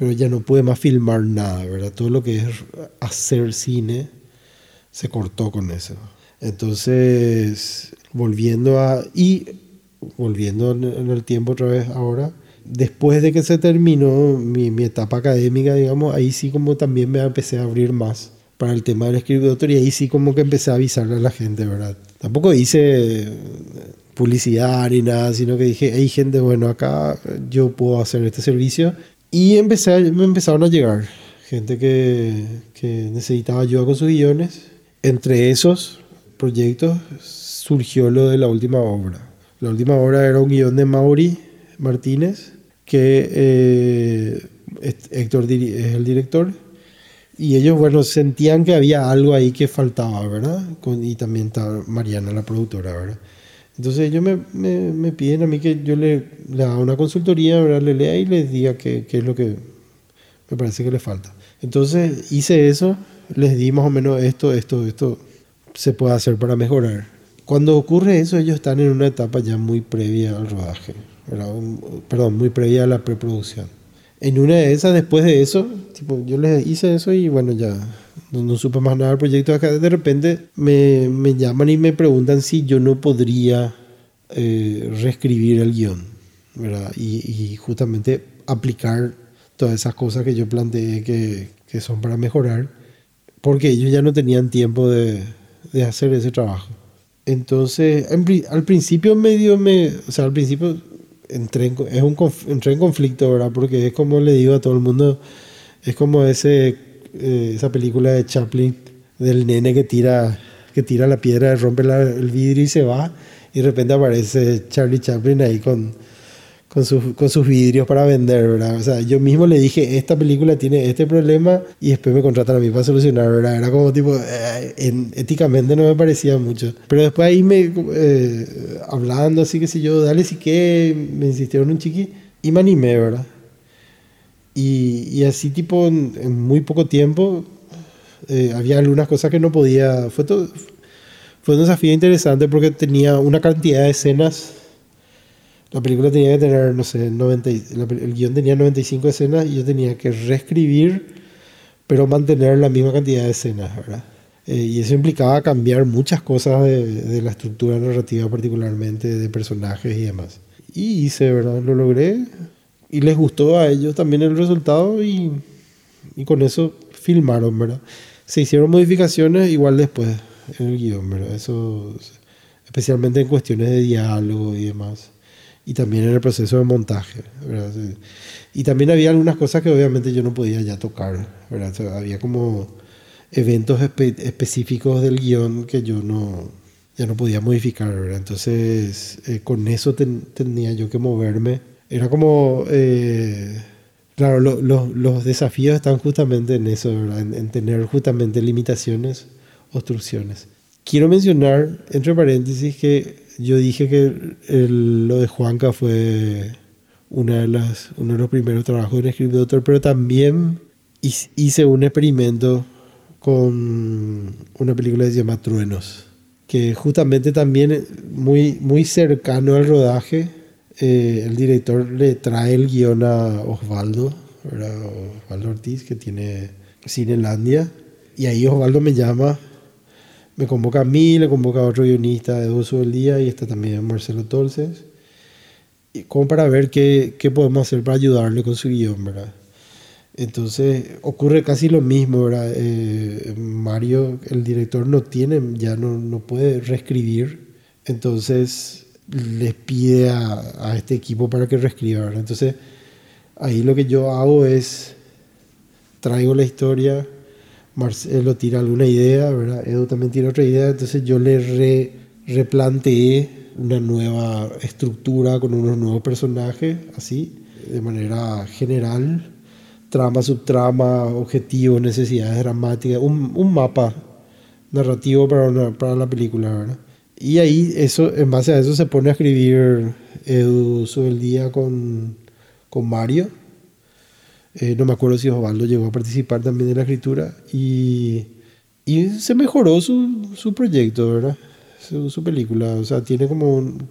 pero ya no pude más filmar nada, ¿verdad? Todo lo que es hacer cine se cortó con eso. Entonces, volviendo a... Y volviendo en el tiempo otra vez ahora, después de que se terminó mi, mi, etapa académica, digamos, ahí sí como también me empecé a abrir más para el tema del escritor y ahí sí como que empecé a avisarle a la gente, ¿verdad? Tampoco hice publicidad ni nada, sino que dije, hay gente, bueno, acá yo puedo hacer este servicio. Y empecé, me empezaron a llegar gente que, que necesitaba ayuda con sus guiones. Entre esos proyectos surgió lo de la última obra. La última obra era un guion de Mauri Martínez, que eh, Héctor es el director, y ellos, bueno, sentían que había algo ahí que faltaba, ¿verdad? Con, y también está Mariana, la productora, ¿verdad? Entonces ellos me, me, me piden a mí que yo le, le, haga una consultoría, ¿verdad? Le lea y les diga qué, qué es lo que me parece que le falta. Entonces hice eso, les di más o menos esto, esto, esto se puede hacer para mejorar. Cuando ocurre eso, ellos están en una etapa ya muy previa al rodaje perdón, muy previa a la preproducción. En una de esas, después de eso, tipo, yo les hice eso y bueno, ya no, supe más nada del proyecto. Acá de repente me, me llaman y me preguntan si yo no podría eh, reescribir el guion, ¿verdad? Y, y, justamente aplicar todas esas cosas que yo planteé que, que son para mejorar, porque ellos ya no tenían tiempo de, de hacer ese trabajo. Entonces, al principio medio me, o sea, al principio entré en, es un, entré en conflicto, ¿verdad? Porque es como le digo a todo el mundo, es como ese, eh, esa película de Chaplin del nene que tira, que tira la piedra, rompe la, el vidrio y se va, y de repente aparece Charlie Chaplin ahí con con, con sus vidrios para vender, ¿verdad? O sea, yo mismo le dije, esta película tiene este problema y después me contratan a mí para solucionar, ¿verdad? Era como tipo, eh, en, éticamente no me parecía mucho. Pero después ahí me, eh, hablando así que sé yo, dale si que, me insistieron un chiqui y me animé, ¿verdad? Y, y así tipo, en, en, muy poco tiempo, eh, había algunas cosas que no podía, fue todo, fue un desafío interesante porque tenía una cantidad de escenas la película tenía que tener, no sé, 90, el guion tenía 95 escenas y yo tenía que reescribir, pero mantener la misma cantidad de escenas, ¿verdad? Eh, y eso implicaba cambiar muchas cosas de, de, la estructura narrativa, particularmente de personajes y demás. Y hice, ¿verdad? Lo logré y les gustó a ellos también el resultado y, y con eso filmaron, ¿verdad? Se hicieron modificaciones igual después en el guion, ¿verdad? Eso, especialmente en cuestiones de diálogo y demás y también en el proceso de montaje. ¿verdad? Y también había algunas cosas que obviamente yo no podía ya tocar. ¿verdad? había como eventos espe específicos del guion que yo no, ya no podía modificar. ¿verdad? Entonces, eh, con eso ten tenía yo que moverme. Era como... Eh, claro, lo, lo, los desafíos están justamente en eso. En, en tener justamente limitaciones, obstrucciones. Quiero mencionar, entre paréntesis, que yo dije que el, lo de Juanca fue una de las, uno de los primeros trabajos en Script Doctor, pero también hice un experimento con una película que se llama Truenos, que justamente también muy, muy cercano al rodaje, eh, el director le trae el guion a Osvaldo, Osvaldo Ortiz, que tiene Cinelandia, y ahí Osvaldo me llama, me convoca a mí, le convoca a otro guionista de Uso del Día, y está también Marcelo Tolces, como para ver qué, qué podemos hacer para ayudarle con su guion, ¿verdad? Entonces ocurre casi lo mismo, ¿verdad? Eh, Mario, el director, no tiene, ya no, no puede reescribir, entonces les pide a, este equipo para que reescriba, ¿verdad? Entonces ahí lo que yo hago es traigo la historia, Marcelo tira alguna idea, ¿verdad? Edu también tiene otra idea, entonces yo le re, replanteé una nueva estructura con unos nuevos personajes, así, de manera general trama, subtrama, objetivos, necesidades dramáticas, un, un mapa narrativo para, para la película, ¿verdad? Y ahí, eso, en base a eso, se pone a escribir Edu sobre el día con, con Mario. Eh, no me acuerdo si Osvaldo llegó a participar también en la escritura. Y, y se mejoró su, su proyecto, ¿verdad? Su, película. O sea, tiene como un,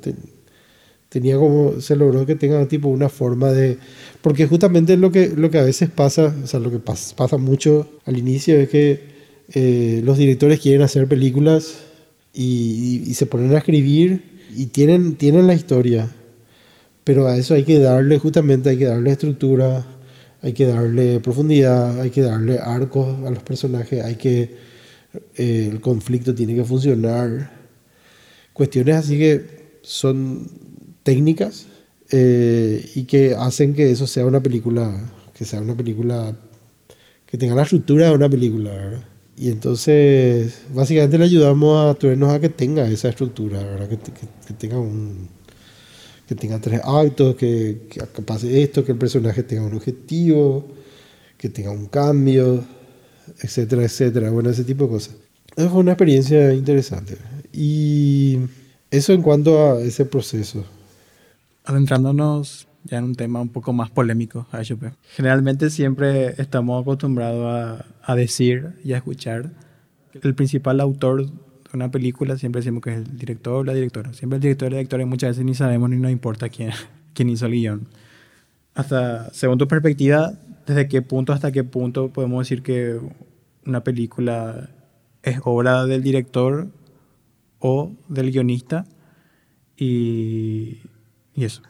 tenía como, se logró que tenga tipo una forma de, porque justamente lo que, lo que a veces pasa, o sea, lo que pasa, pasa mucho al inicio es que eh, los directores quieren hacer películas y, y, se ponen a escribir y tienen, tienen la historia, pero a eso hay que darle, justamente hay que darle estructura, hay que darle profundidad, hay que darle arcos a los personajes, hay que, eh, el conflicto tiene que funcionar, cuestiones así que son técnicas eh, y que hacen que eso sea una película, que sea una película, que tenga la estructura de una película, ¿verdad? Y entonces, básicamente le ayudamos a Truenos a que tenga esa estructura, ¿verdad? Que, tenga un que tenga tres actos, que, que pase esto, que el personaje tenga un objetivo, que tenga un cambio, etcétera, etcétera. Bueno, ese tipo de cosas. Fue una experiencia interesante. Y eso en cuanto a ese proceso adentrándonos ya en un tema un poco más polémico, Generalmente siempre estamos acostumbrados a, a, decir y a escuchar el principal autor de una película siempre decimos que es el director o la directora. Siempre el director o la directora y muchas veces ni sabemos ni nos importa quién, quién hizo el guion. Hasta, según tu perspectiva, ¿desde qué punto hasta qué punto podemos decir que una película es obra del director o del guionista? Y y eso.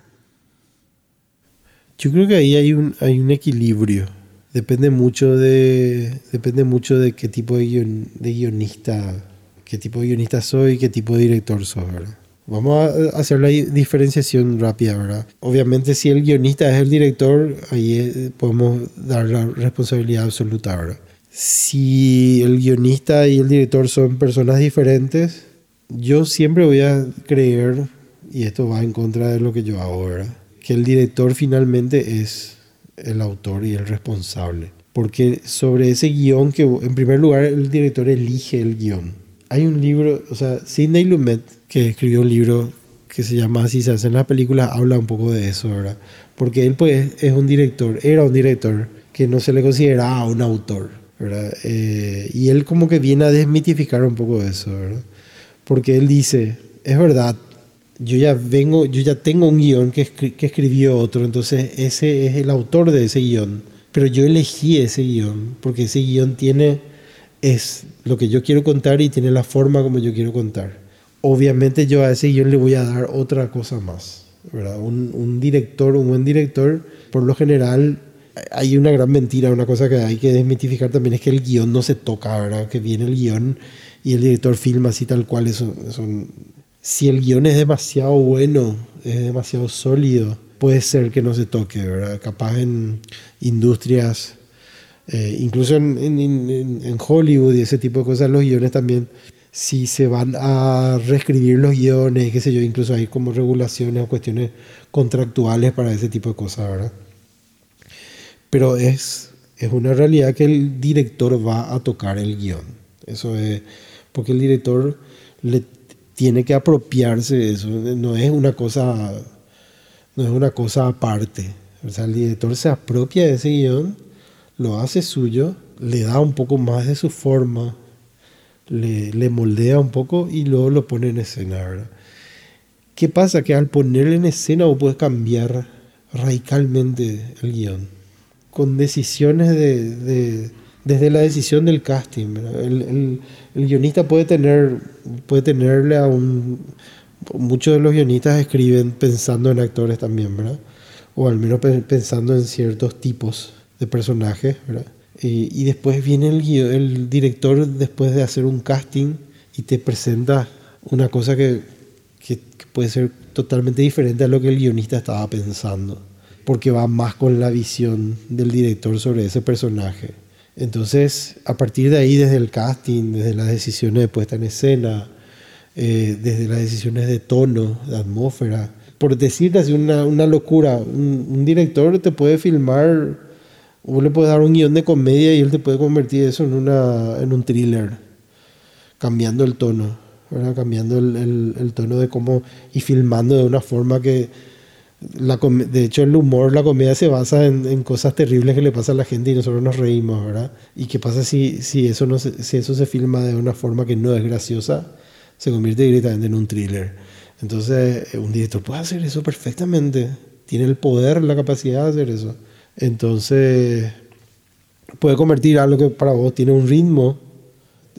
Yo creo que ahí hay un, hay un equilibrio. Depende mucho de, depende mucho de qué tipo de, de guionista, qué tipo de guionista soy, qué tipo de director soy, ¿verdad? Vamos a hacer la diferenciación rápida, ¿verdad? Obviamente si el guionista es el director, ahí eh, podemos dar la responsabilidad absoluta, ¿verdad? Si el guionista y el director son personas diferentes, yo siempre voy a creer y esto va en contra de lo que yo hago, ¿verdad? Que el director finalmente es el autor y el responsable. Porque sobre ese guion que, en primer lugar, el director elige el guion. Hay un libro, o sea, Sidney Lumet, que escribió un libro que se llama Así se hacen las películas, habla un poco de eso, ¿verdad? Porque él, pues, es un director, era un director que no se le consideraba un autor, ¿verdad? Eh, y él como que viene a desmitificar un poco eso, ¿verdad? Porque él dice, es verdad, yo ya vengo, yo ya tengo un guion que, escribió otro, entonces ese es el autor de ese guion. Pero yo elegí ese guion, porque ese guion tiene, es lo que yo quiero contar y tiene la forma como yo quiero contar. Obviamente yo a ese guion le voy a dar otra cosa más, un director, un buen director, por lo general hay una gran mentira, una cosa que hay que desmitificar también es que el guion no se toca, ¿verdad? Que viene el guion y el director filma así tal cual, eso, eso si el guion es demasiado bueno, es demasiado sólido, puede ser que no se toque, ¿verdad? Capaz en industrias, eh, incluso en, en, Hollywood y ese tipo de cosas, los guiones también, si se van a reescribir los guiones, qué sé yo, incluso hay como regulaciones o cuestiones contractuales para ese tipo de cosas, ¿verdad? Pero es, es una realidad que el director va a tocar el guion. Eso es, porque el director le tiene que apropiarse de eso. No es una cosa, no es una cosa aparte. O sea, el director se apropia de ese guion, lo hace suyo, le da un poco más de su forma, le, le moldea un poco y luego lo pone en escena, ¿verdad? ¿Qué pasa? Que al ponerle en escena vos puedes cambiar radicalmente el guion. Con decisiones de, de- desde la decisión del casting. El, el- el guionista puede tener, puede tenerle a un... Muchos de los guionistas escriben pensando en actores también, ¿verdad? O al menos pe- pensando en ciertos tipos de personajes, ¿verdad? Y, después viene el, guio- director después de hacer un casting y te presenta una cosa que, que, que puede ser totalmente diferente a lo que el guionista estaba pensando, porque va más con la visión del director sobre ese personaje. Entonces, a partir de ahí, desde el casting, desde las decisiones de puesta en escena, eh, desde las decisiones de tono, de atmósfera, por decirte así una, una locura, un, un director te puede filmar, vos le puedes dar un guion de comedia y él te puede convertir eso en, una, en un thriller cambiando el tono, ¿verdad? cambiando el, el- el tono de cómo y filmando de una forma que, la de hecho, el humor, la comedia se basa en, en cosas terribles que le pasa a la gente y nosotros nos reímos, ¿verdad? ¿Y qué pasa si, si, eso no se, si eso se filma de una forma que no es graciosa? Se convierte directamente en un thriller. Entonces, eh, un director puede hacer eso perfectamente. Tiene el poder, la capacidad de hacer eso. Entonces, puede convertir algo que para vos tiene un ritmo,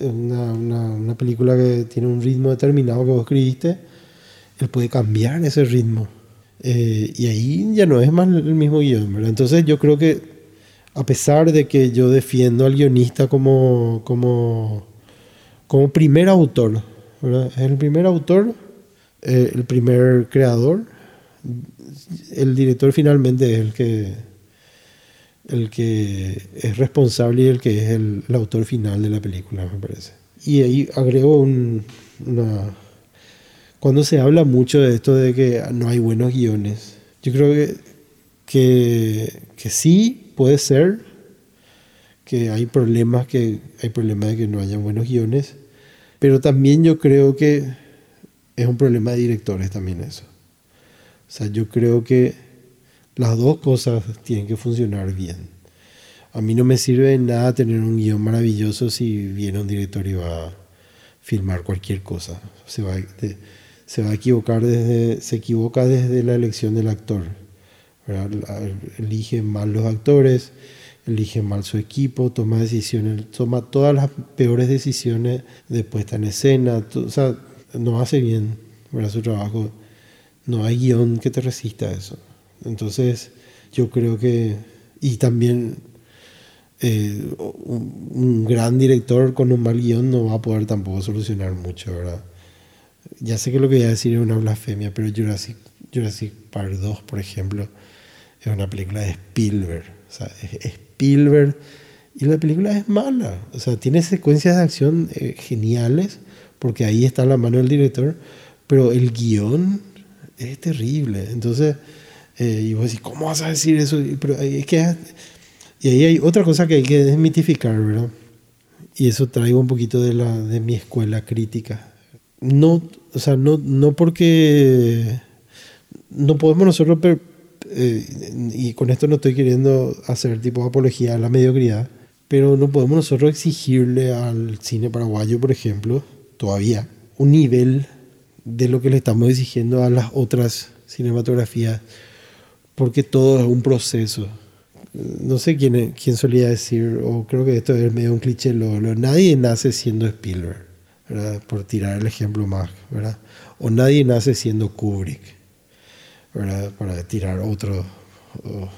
una, una, una película que tiene un ritmo determinado que vos escribiste, él puede cambiar ese ritmo. Eh, y ahí ya no es más el mismo guion, ¿verdad? Entonces yo creo que a pesar de que yo defiendo al guionista como, como, como primer autor, ¿verdad? Es el primer autor, eh, el primer creador, el director finalmente es el que, el que es responsable y el que es el, el autor final de la película, me parece. Y ahí agrego un, una... Cuando se habla mucho de esto de que no hay buenos guiones, yo creo que, que, que sí puede ser que hay problemas, que hay problemas de que no haya buenos guiones, pero también yo creo que es un problema de directores también eso. O sea, yo creo que las dos cosas tienen que funcionar bien. A mí no me sirve de nada tener un guion maravilloso si viene un director y va a filmar cualquier cosa. Se va, de- se va a equivocar desde, se equivoca desde la elección del actor. Elige mal los actores, elige mal su equipo, toma decisiones, toma todas las peores decisiones de puesta en escena, o sea, no hace bien su trabajo. No hay guion que te resista a eso. Entonces, yo creo que, y también eh, un, un gran director con un mal guion no va a poder tampoco solucionar mucho, ¿verdad? Ya sé que lo que voy a decir es una blasfemia, pero Jurassic, Jurassic Park 2, por ejemplo, es una película de Spielberg. O sea, es Spielberg y la película es mala. O sea, tiene secuencias de acción eh, geniales, porque ahí está la mano del director, pero el guion es terrible. Entonces, eh, y vos decís, ¿cómo vas a decir eso? Pero es que... Y ahí hay otra cosa que hay que desmitificar, ¿verdad? Y eso traigo un poquito de, la, de mi escuela crítica. No, o sea, no, no porque no podemos nosotros, y con esto no estoy queriendo hacer tipo apología a la mediocridad, pero no podemos nosotros exigirle al cine paraguayo, por ejemplo, todavía un nivel de lo que le estamos exigiendo a las otras cinematografías, porque todo es un proceso. No sé quién, quién solía decir, o creo que esto es medio un cliché, lo, lo- nadie nace siendo Spielberg, ¿verdad? por tirar el ejemplo más, ¿verdad? o nadie nace siendo Kubrick, ¿verdad? para tirar otro, o,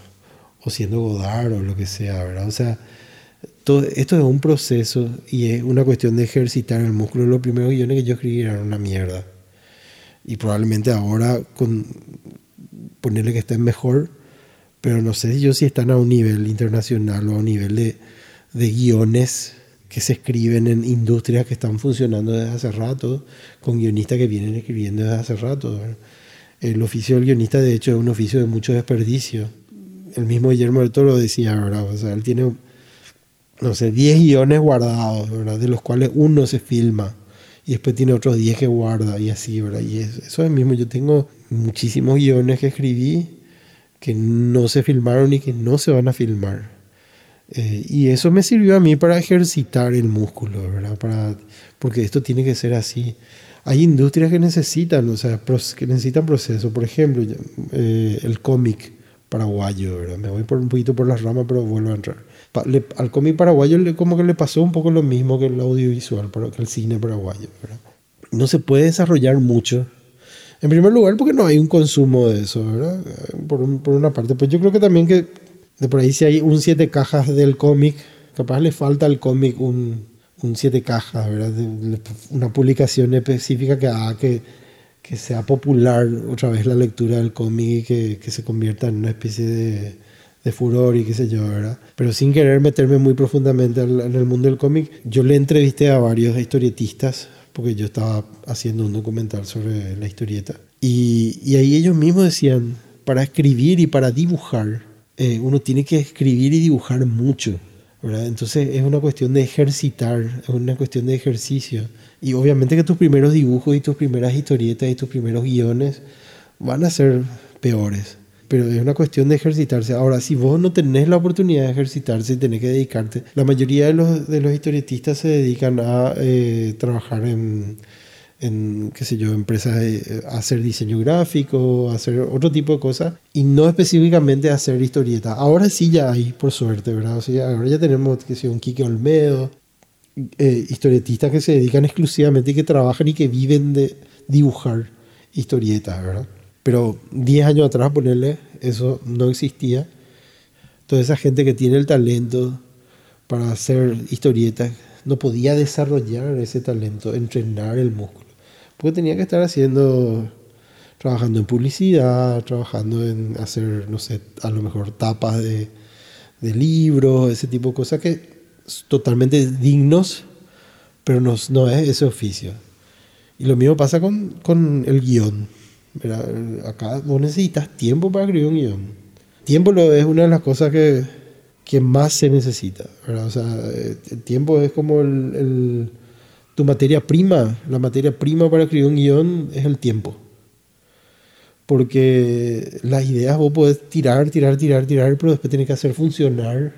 o siendo Godard o lo que sea, ¿verdad? o sea, todo, esto es un proceso y es una cuestión de ejercitar el músculo. Los primeros guiones que yo escribí eran una mierda. Y probablemente ahora con ponerle que estén mejor, pero no sé yo si están a un nivel internacional o a un nivel de, de guiones que se escriben en industrias que están funcionando desde hace rato, con guionistas que vienen escribiendo desde hace rato. El oficio del guionista, de hecho, es un oficio de mucho desperdicio. El mismo Guillermo del Toro decía, ¿verdad? O sea, él tiene, no sé, 10 guiones guardados, ¿verdad? De los cuales uno se filma y después tiene otros 10 que guarda y así, ¿verdad? Y eso es mismo, yo tengo muchísimos guiones que escribí que no se filmaron y que no se van a filmar. Eh, y eso me sirvió a mí para ejercitar el músculo, ¿verdad? Para, porque esto tiene que ser así. Hay industrias que necesitan, o sea, que necesitan proceso. Por ejemplo, eh, el cómic paraguayo, ¿verdad? Me voy por un poquito por las ramas, pero vuelvo a entrar. al cómic paraguayo le, como que le pasó un poco lo mismo que el audiovisual, que el cine paraguayo, ¿verdad? No se puede desarrollar mucho. En primer lugar, porque no hay un consumo de eso, ¿verdad? Por, por una parte. Pues yo creo que también que de por ahí si hay un siete cajas del cómic, capaz le falta al cómic un, un siete cajas, ¿verdad? una publicación específica que haga que, que, sea popular otra vez la lectura del cómic y que, que, se convierta en una especie de, de, furor y qué sé yo, ¿verdad? Pero sin querer meterme muy profundamente en el mundo del cómic, yo le entrevisté a varios historietistas, porque yo estaba haciendo un documental sobre la historieta, y, y ahí ellos mismos decían, para escribir y para dibujar, eh, uno tiene que escribir y dibujar mucho. ¿verdad? Entonces es una cuestión de ejercitar, es una cuestión de ejercicio. Y obviamente que tus primeros dibujos y tus primeras historietas y tus primeros guiones van a ser peores. Pero es una cuestión de ejercitarse. Ahora, si vos no tenés la oportunidad de ejercitarse y tenés que dedicarte, la mayoría de los, de los historietistas se dedican a eh, trabajar en en, qué sé yo, empresas de hacer diseño gráfico, hacer otro tipo de cosas, y no específicamente hacer historietas. Ahora sí ya hay, por suerte, ¿verdad? O sea, ahora ya tenemos, que sé, un Kike Olmedo, eh, historietistas que se dedican exclusivamente y que trabajan y que viven de dibujar historietas, ¿verdad? Pero 10 años atrás, ponerle, eso no existía. Toda esa gente que tiene el talento para hacer historietas no podía desarrollar ese talento, entrenar el músculo. Porque tenía que estar haciendo, trabajando en publicidad, trabajando en hacer, no sé, a lo mejor tapas de, de libros, ese tipo de cosas que totalmente dignos, pero no, no es ese oficio. Y lo mismo pasa con, con el guion. Acá vos necesitas tiempo para escribir un guion. Tiempo lo, es una de las cosas que, que más se necesita. O sea, el tiempo es como el tu materia prima, la materia prima para escribir un guion es el tiempo. Porque las ideas vos podés tirar, tirar, tirar, tirar, pero después tenés que hacer funcionar.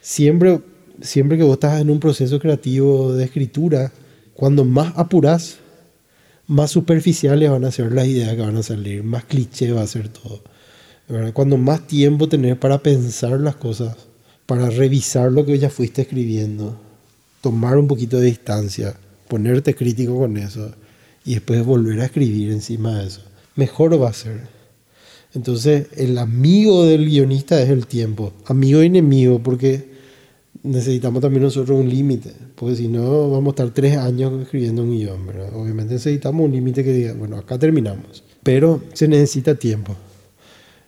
Siempre, siempre que vos estás en un proceso creativo de escritura, cuando más apurás, más superficiales van a ser las ideas que van a salir, más cliché va a ser todo. Cuando más tiempo tenés para pensar las cosas, para revisar lo que ya fuiste escribiendo, tomar un poquito de distancia, ponerte crítico con eso y después volver a escribir encima de eso, mejor va a ser. Entonces, el amigo del guionista es el tiempo, amigo y enemigo, porque necesitamos también nosotros un límite, porque si no vamos a estar tres años escribiendo un guion, ¿verdad? Obviamente necesitamos un límite que diga, bueno, acá terminamos, pero se necesita tiempo.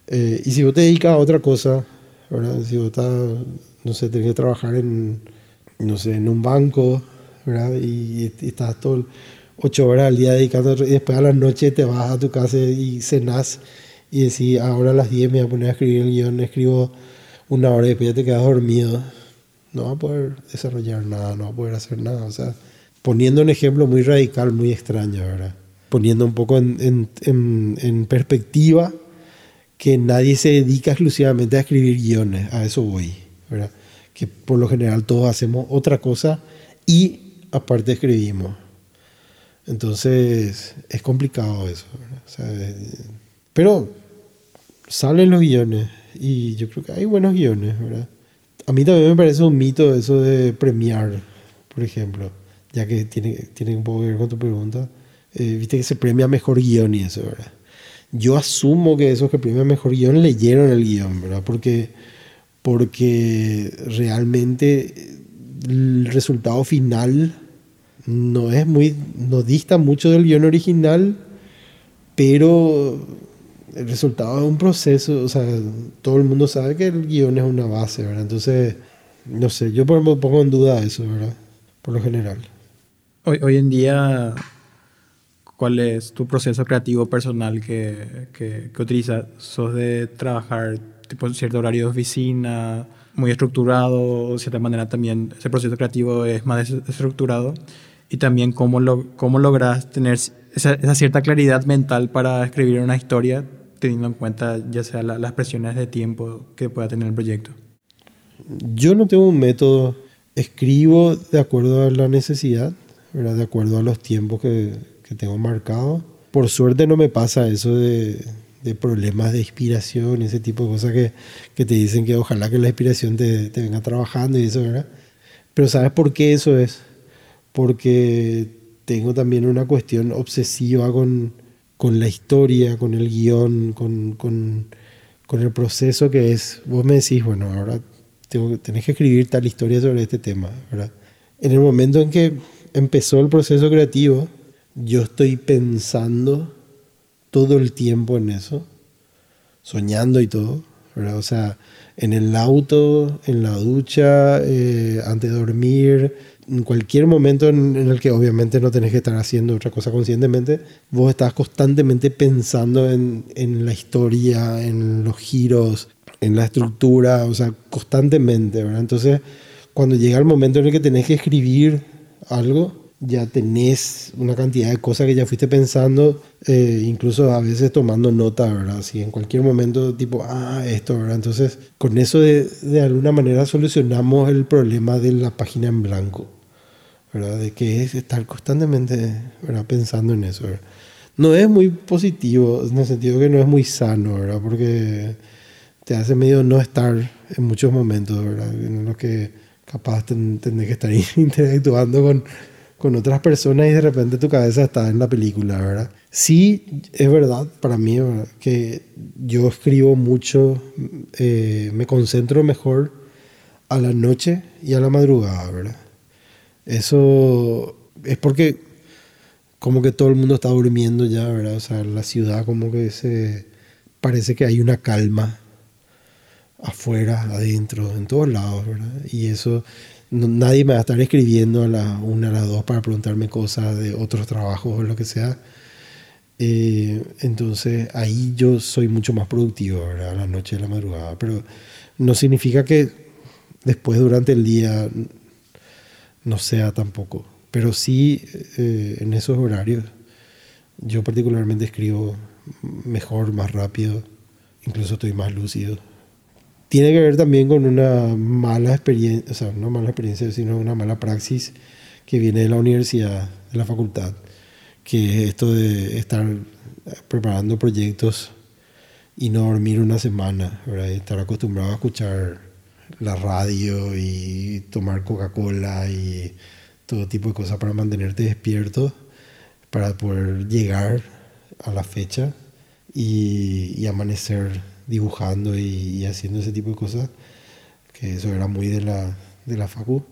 Eh, y si vos te dedicas a otra cosa, ¿verdad? Si vos estás, no sé, tenés que trabajar en, no sé, en un banco, y, estás todo ocho horas al día dedicando, y después a la noche te vas a tu casa y cenas y decís, ahora a las 10 me voy a poner a escribir el guion, escribo una hora y después ya te quedas dormido. No va a poder desarrollar nada, no va a poder hacer nada. O sea, poniendo un ejemplo muy radical, muy extraño, ¿verdad? Poniendo un poco en, en, en perspectiva que nadie se dedica exclusivamente a escribir guiones, a eso voy, ¿verdad? Que por lo general todos hacemos otra cosa y aparte escribimos. Entonces es complicado eso. pero salen los guiones y yo creo que hay buenos guiones, ¿verdad? A mí también me parece un mito eso de premiar, por ejemplo, ya que tiene, tiene un poco que ver con tu pregunta. Eh, viste que se premia mejor guion y eso, ¿verdad? Yo asumo que esos que premian mejor guion leyeron el guion, ¿verdad? Porque, porque realmente el resultado final no es muy, no dista mucho del guion original, pero el resultado es un proceso, o sea, todo el mundo sabe que el guion es una base, ¿verdad? Entonces, no sé, yo pongo en duda eso, ¿verdad? Por lo general. Hoy, hoy en día, ¿cuál es tu proceso creativo personal que, que, que utilizas? ¿Sos de trabajar tipo cierto horario de oficina, muy estructurado, de cierta manera también ese proceso creativo es más estructurado? y también cómo, cómo logras tener esa, cierta claridad mental para escribir una historia teniendo en cuenta ya sea la, las presiones de tiempo que pueda tener el proyecto. Yo no tengo un método, escribo de acuerdo a la necesidad, ¿verdad? de acuerdo a los tiempos que, que tengo marcados. Por suerte no me pasa eso de, de, problemas de inspiración, ese tipo de cosas que, que, te dicen que ojalá que la inspiración te, te venga trabajando y eso, ¿verdad? Pero ¿sabes por qué eso es? Porque tengo también una cuestión obsesiva con, con la historia, con el guion, con, con, con, el proceso que es, vos me decís, bueno, ahora tengo, tenés que escribir tal historia sobre este tema, ¿verdad? En el momento en que empezó el proceso creativo, yo estoy pensando todo el tiempo en eso, soñando y todo, ¿verdad? O sea, en el auto, en la ducha, eh, antes de dormir, en cualquier momento en, en, el que obviamente no tenés que estar haciendo otra cosa conscientemente, vos estás constantemente pensando en, en la historia, en los giros, en la estructura, o sea, constantemente, ¿verdad? Entonces, cuando llega el momento en el que tenés que escribir algo, ya tenés una cantidad de cosas que ya fuiste pensando, eh, incluso a veces tomando nota, ¿verdad? Así en cualquier momento, tipo, ah, esto, ¿verdad? Entonces, con eso de, de alguna manera solucionamos el problema de la página en blanco, ¿verdad? De que es estar constantemente, ¿verdad? Pensando en eso, ¿verdad? No es muy positivo, en el sentido que no es muy sano, ¿verdad? Porque te hace medio no estar en muchos momentos, ¿verdad? En los que capaz ten, tenés que estar interactuando con con otras personas y de repente tu cabeza está en la película, ¿verdad? Sí, es verdad para mí ¿verdad? que yo escribo mucho, eh, me concentro mejor a la noche y a la madrugada, ¿verdad? Eso es porque como que todo el mundo está durmiendo ya, ¿verdad? O sea, la ciudad como que se parece que hay una calma afuera, adentro, en todos lados, ¿verdad? Y eso no, nadie me va a estar escribiendo a la una, a las dos para preguntarme cosas de otros trabajos o lo que sea. Eh, entonces ahí yo soy mucho más productivo, ¿verdad? A la noche de la madrugada. Pero no significa que después durante el día no sea tampoco. Pero sí eh, en esos horarios yo particularmente escribo mejor, más rápido, incluso estoy más lúcido tiene que ver también con una mala experiencia, o sea, no mala experiencia, sino una mala praxis que viene de la universidad, de la facultad, que es esto de estar preparando proyectos y no dormir una semana, ¿verdad? estar acostumbrado a escuchar la radio y tomar Coca-Cola y todo tipo de cosas para mantenerte despierto, para poder llegar a la fecha y, y amanecer dibujando y, y, haciendo ese tipo de cosas, que eso era muy de la, de la facu,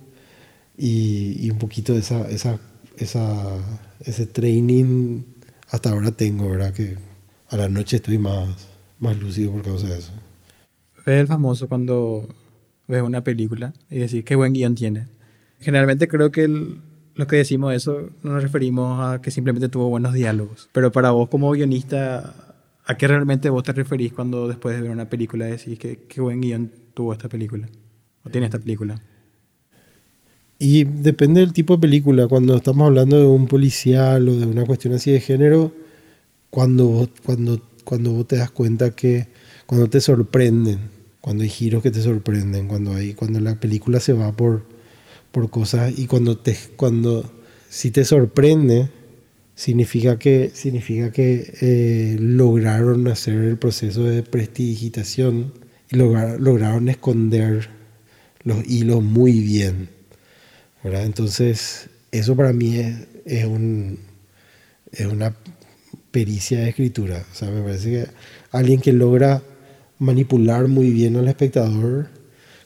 y, y un poquito de esa, esa, esa, ese training hasta ahora tengo, ¿verdad? Que a la noche estoy más, más lúcido por causa de eso. Es el famoso cuando ves una película y decís qué buen guion tiene. Generalmente creo que el, que decimos eso no nos referimos a que simplemente tuvo buenos diálogos. Pero para vos como guionista, ¿A qué realmente vos te referís cuando después de ver una película decís que qué buen guion tuvo esta película? ¿O tiene esta película? Y depende del tipo de película. Cuando estamos hablando de un policial o de una cuestión así de género, cuando vos, cuando, cuando vos te das cuenta que cuando te sorprenden, cuando hay giros que te sorprenden, cuando hay cuando la película se va por, por cosas y cuando te cuando si te sorprende significa que, significa que eh, lograron hacer el proceso de prestidigitación y logra, lograron esconder los hilos muy bien. ¿verdad? Entonces, eso para mí es, es una pericia de escritura. O sea, me parece que alguien que logra manipular muy bien al espectador,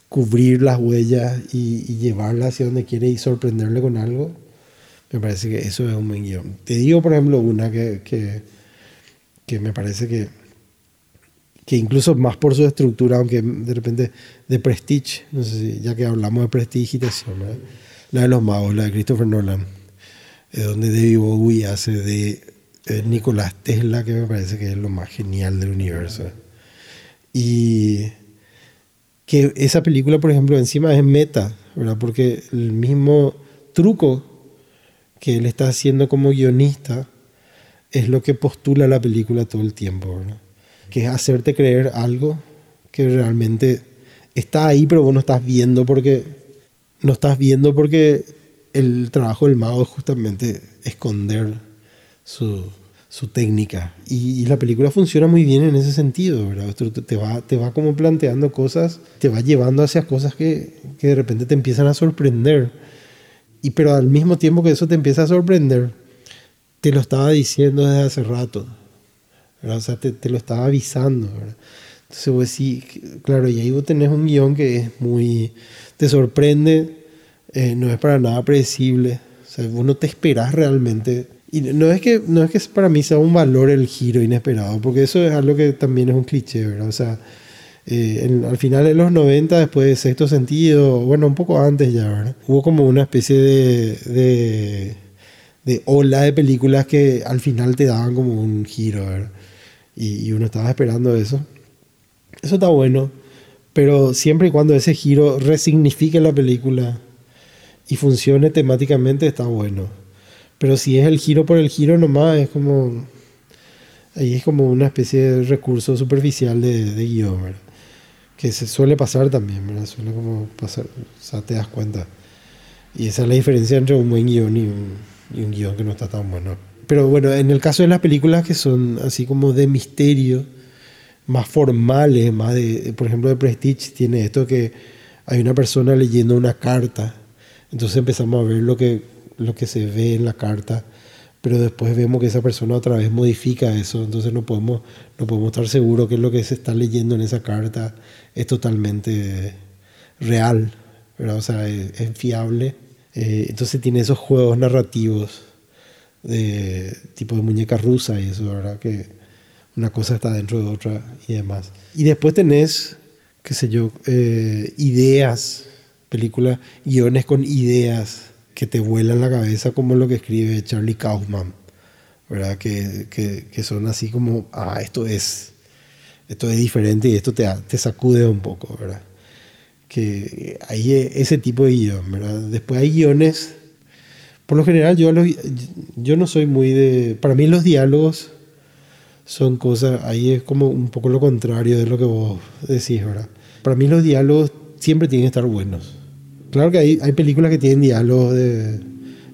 cubrir las huellas y, y llevarla hacia donde quiere y sorprenderle con algo, me parece que eso es un buen guion. Te digo, por ejemplo, una que, que, que me parece que, que incluso más por su estructura, aunque de repente de Prestige, no sé si, ya que hablamos de prestigitación, ¿verdad? la de los magos, la de Christopher Nolan, es donde David Bowie hace de eh, Nicolás Tesla, que me parece que es lo más genial del universo. Y que esa película, por ejemplo, encima es meta, ¿verdad? Porque el mismo truco que él está haciendo como guionista es lo que postula la película todo el tiempo, ¿verdad? Que hacerte creer algo que realmente está ahí, pero vos no estás viendo porque no estás viendo porque el trabajo del mago es justamente esconder su, su técnica. Y, la película funciona muy bien en ese sentido, ¿verdad? Te va, te va como planteando cosas, te va llevando hacia cosas que, que de repente te empiezan a sorprender. Y pero al mismo tiempo que eso te empieza a sorprender, te lo estaba diciendo desde hace rato. ¿verdad? O sea, te, te, lo estaba avisando. ¿verdad? Entonces vos sí, claro, y ahí vos tenés un guion que es muy... te sorprende, eh, no es para nada predecible. O sea, vos no te esperás realmente. Y no es, que, no es que para mí sea un valor el giro inesperado, porque eso es algo que también es un cliché, ¿verdad? O sea, eh, en, al final de los 90, después de Sexto Sentido, bueno, un poco antes ya, ¿verdad? Hubo como una especie de, de, de ola de películas que al final te daban como un giro, ¿verdad? Y, y uno estaba esperando eso. Eso está bueno, pero siempre y cuando ese giro resignifique la película y funcione temáticamente, está bueno. Pero si es el giro por el giro nomás, es como. Ahí es como una especie de recurso superficial de, de guion, ¿verdad? Que se suele pasar también, ¿verdad? Suele como pasar, o sea, te das cuenta. Y esa es la diferencia entre un buen guion y un, y un guion que no está tan bueno. Pero bueno, en el caso de las películas que son así como de misterio, más formales, más de, por ejemplo, de Prestige tiene esto que hay una persona leyendo una carta, entonces empezamos a ver lo que, lo que se ve en la carta, pero después vemos que esa persona otra vez modifica eso, entonces no podemos, no podemos estar seguros que lo que se está leyendo en esa carta es totalmente real, ¿verdad? o sea, es, fiable. Eh, entonces tiene esos juegos narrativos de tipo de muñeca rusa y eso, ¿verdad? Que, una cosa está dentro de otra y demás. Y después tenés, qué sé yo, eh, ideas, películas, guiones con ideas que te vuelan la cabeza como lo que escribe Charlie Kaufman, ¿verdad? Que, que, que son así como, ah, esto es, esto es diferente y esto te, te sacude un poco, ¿verdad? Que hay ese tipo de guion, ¿verdad? Después hay guiones, por lo general yo, los, yo no soy muy de, para mí los diálogos son cosas, ahí es como un poco lo contrario de lo que vos decís, ¿verdad? Para mí los diálogos siempre tienen que estar buenos. Claro que hay, hay películas que tienen diálogos de...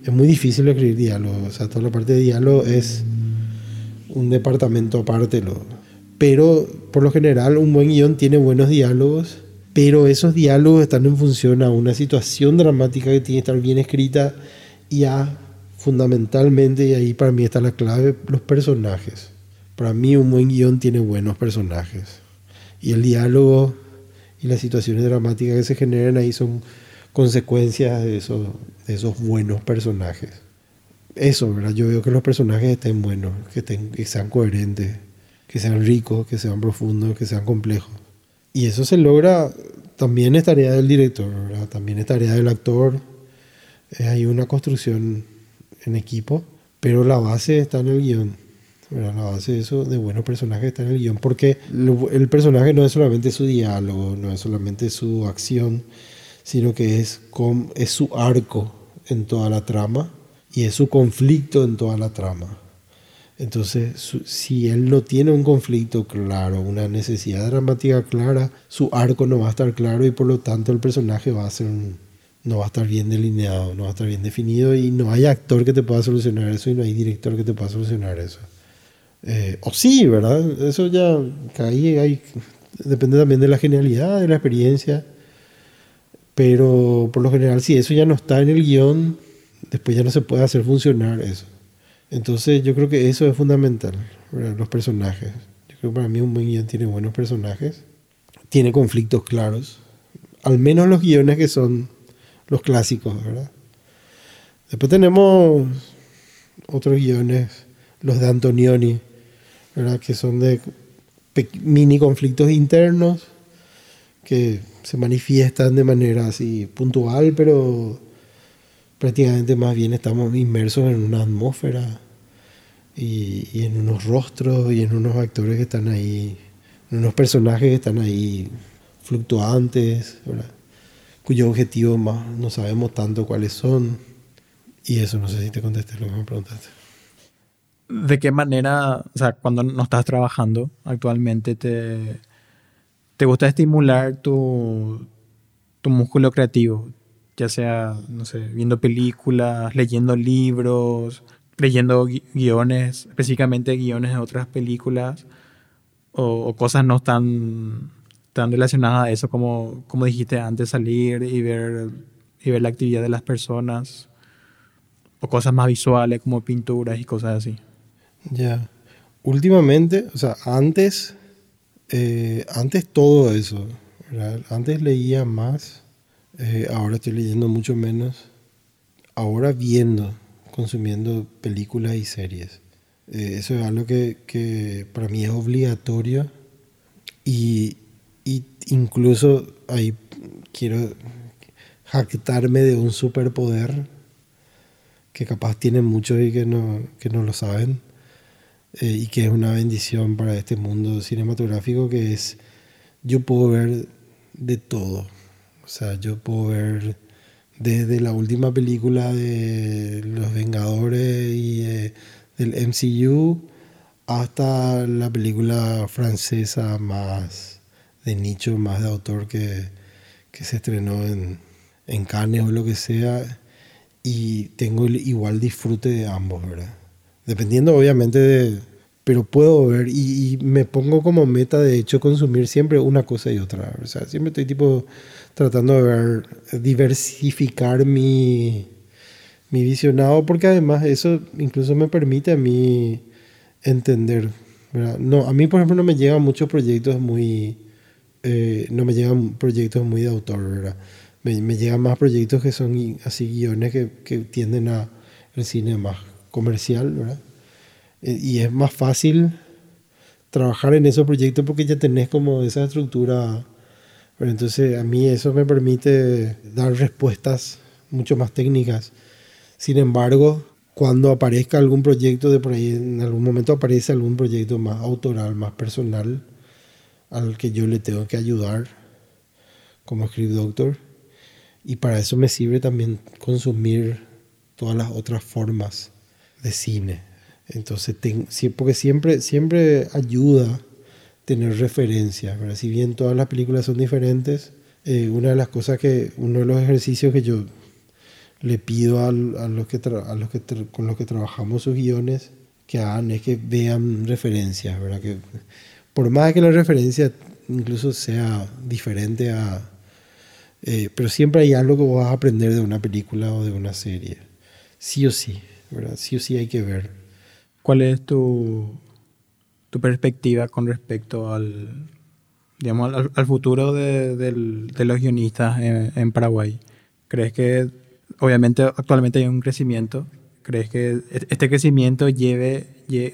Es muy difícil escribir diálogos, o sea, toda la parte de diálogo es un departamento aparte. Lo, pero por lo general un buen guion tiene buenos diálogos, pero esos diálogos están en función a una situación dramática que tiene que estar bien escrita y a fundamentalmente, y ahí para mí está la clave, los personajes. Para mí un buen guion tiene buenos personajes. Y el diálogo y las situaciones dramáticas que se generan ahí son consecuencias de esos, de esos buenos personajes. Eso, ¿verdad? Yo veo que los personajes estén buenos, que, estén, que sean coherentes, que sean ricos, que sean profundos, que sean complejos. Y eso se logra, también es tarea del director, ¿verdad? también es tarea del actor. hay una construcción en equipo, pero la base está en el guion. ¿verdad? La base de eso, de buenos personajes, está en el guion, porque el personaje no es solamente su diálogo, no es solamente su acción, sino que es, con, es su arco en toda la trama y es su conflicto en toda la trama. Entonces, su, si él no tiene un conflicto claro, una necesidad dramática clara, su arco no va a estar claro y por lo tanto el personaje va a ser un, no va a estar bien delineado, no va a estar bien definido y no hay actor que te pueda solucionar eso y no hay director que te pueda solucionar eso. Eh, o sí, ¿verdad? Eso ya ahí, ahí depende también de la genialidad, de la experiencia. Pero por lo general, si eso ya no está en el guion, después ya no se puede hacer funcionar eso. Entonces yo creo que eso es fundamental, ¿verdad? los personajes. Yo creo que para mí un buen guion tiene buenos personajes, tiene conflictos claros, al menos los guiones que son los clásicos, ¿verdad? Después tenemos otros guiones, los de Antonioni, ¿verdad? que son de mini conflictos internos que se manifiestan de manera así puntual, pero prácticamente más bien estamos inmersos en una atmósfera y, y, en unos rostros y en unos actores que están ahí, en unos personajes que están ahí fluctuantes, ¿verdad? cuyo objetivo más no sabemos tanto cuáles son. Y eso, no sé si te contesté lo que me preguntaste. ¿De qué manera, o sea, cuando no estás trabajando actualmente, te, te gusta estimular tu, tu músculo creativo? Ya sea, no sé, viendo películas, leyendo libros, leyendo guiones, específicamente guiones de otras películas, o, cosas no tan, tan relacionadas a eso como, como dijiste antes, salir y ver, y ver la actividad de las personas, o cosas más visuales como pinturas y cosas así. Ya. Últimamente, o sea, antes, eh, antes todo eso, ¿verdad? Antes leía más, eh, ahora estoy leyendo mucho menos. Ahora viendo, consumiendo películas y series. Eh, eso es algo que, que, para mí es obligatorio y, y incluso ahí quiero jactarme de un superpoder que capaz tienen muchos y que no, que no lo saben eh, y que es una bendición para este mundo cinematográfico que es yo puedo ver de todo o sea yo puedo ver desde la última película de Los Vengadores y eh, del MCU hasta la película francesa más de nicho, más de autor que, que se estrenó en, en Cannes o lo que sea y tengo el igual disfrute de ambos, ¿verdad? Dependiendo obviamente de... Pero puedo ver y, me pongo como meta de hecho consumir siempre una cosa y otra. O sea, siempre estoy tipo tratando de ver, diversificar mi, mi visionado porque además eso incluso me permite a mí entender. No, a mí por ejemplo no me llegan muchos proyectos muy... Eh, no me llegan proyectos muy de autor, me, llegan más proyectos que son así guiones que, que tienden a el cine más comercial, ¿verdad? Y es más fácil trabajar en esos proyectos porque ya tenés como esa estructura. Pero entonces a mí eso me permite dar respuestas mucho más técnicas. Sin embargo, cuando aparezca algún proyecto de por ahí, en algún momento aparece algún proyecto más autoral, más personal, al que yo le tengo que ayudar como script doctor. Y para eso me sirve también consumir todas las otras formas de cine. Entonces, ten, porque siempre, siempre ayuda tener referencias. ¿verdad? Si bien todas las películas son diferentes, eh, una de las cosas que, uno de los ejercicios que yo le pido a, a los que, a los que con los que trabajamos sus guiones que hagan es que vean referencias, ¿verdad? Que por más que la referencia incluso sea diferente a... Eh, pero siempre hay algo que vas a aprender de una película o de una serie. Sí o sí, ¿verdad? Sí o sí hay que ver. ¿Cuál es tu, tu perspectiva con respecto al, digamos, al, al futuro de, de, de, los guionistas en, en Paraguay? ¿Crees que obviamente actualmente hay un crecimiento. ¿Crees que este crecimiento lleve,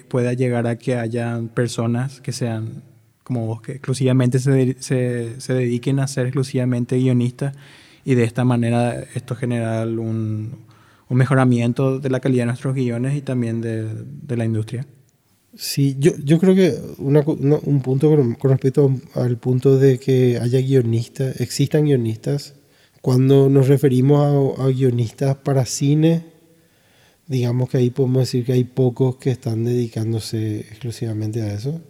pueda llegar a que haya personas que sean como vos, que exclusivamente se, se, se dediquen a ser exclusivamente guionistas y de esta manera esto genera un, un mejoramiento de la calidad de nuestros guiones y también de, de la industria? Sí, yo, yo creo que un punto con, con respecto al punto de que haya guionistas, existan guionistas, cuando nos referimos a, a, guionistas para cine, digamos que ahí podemos decir que hay pocos que están dedicándose exclusivamente a eso.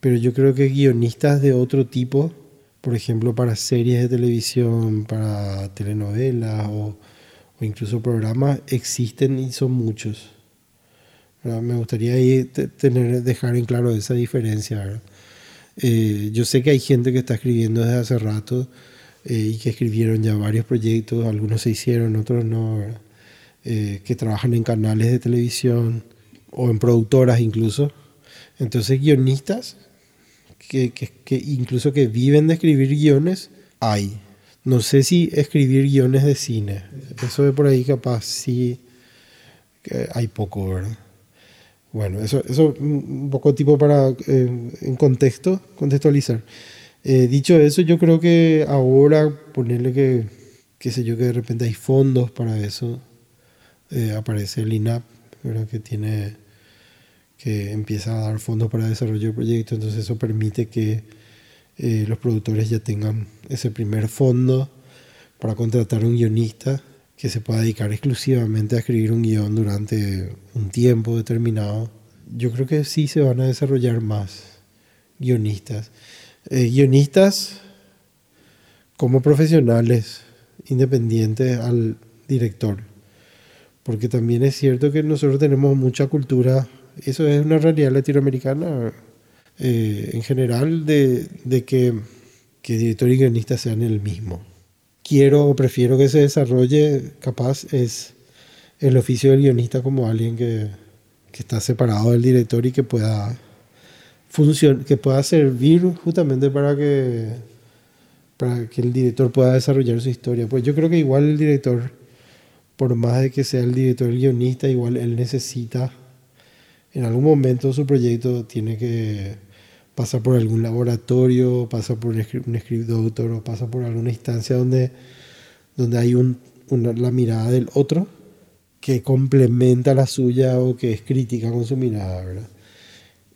Pero yo creo que guionistas de otro tipo, por ejemplo, para series de televisión, para telenovelas o, o incluso programas, existen y son muchos. Me gustaría tener, dejar en claro esa diferencia. Eh, yo sé que hay gente que está escribiendo desde hace rato eh, y que escribieron ya varios proyectos, algunos se hicieron, otros no, eh, que trabajan en canales de televisión o en productoras incluso. Entonces guionistas que, que incluso que viven de escribir guiones, hay. No sé si escribir guiones de cine, eso de por ahí capaz sí hay poco, ¿verdad? Bueno, eso, eso un poco tipo para, eh, en contexto, contextualizar. Eh, dicho eso, yo creo que ahora ponerle que, qué sé yo, que de repente hay fondos para eso. Eh, aparece el INAP, ¿verdad? que tiene que empieza a dar fondos para desarrollo de proyectos, entonces eso permite que eh, los productores ya tengan ese primer fondo para contratar un guionista que se pueda dedicar exclusivamente a escribir un guion durante un tiempo determinado, yo creo que sí se van a desarrollar más guionistas. Eh, guionistas como profesionales independientes al director. Porque también es cierto que nosotros tenemos mucha cultura, eso es una realidad latinoamericana eh, en general, de, de que, que director y guionista sean el mismo quiero o prefiero que se desarrolle, capaz, es el oficio del guionista como alguien que, que está separado del director y que pueda que pueda servir justamente para que para que el director pueda desarrollar su historia. Pues yo creo que igual el director, por más de que sea el director el guionista, igual él necesita, en algún momento su proyecto tiene que pasa por algún laboratorio, pasa por un script doctor o pasa por alguna instancia donde, donde hay la mirada del otro que complementa la suya o que es crítica con su mirada, ¿verdad?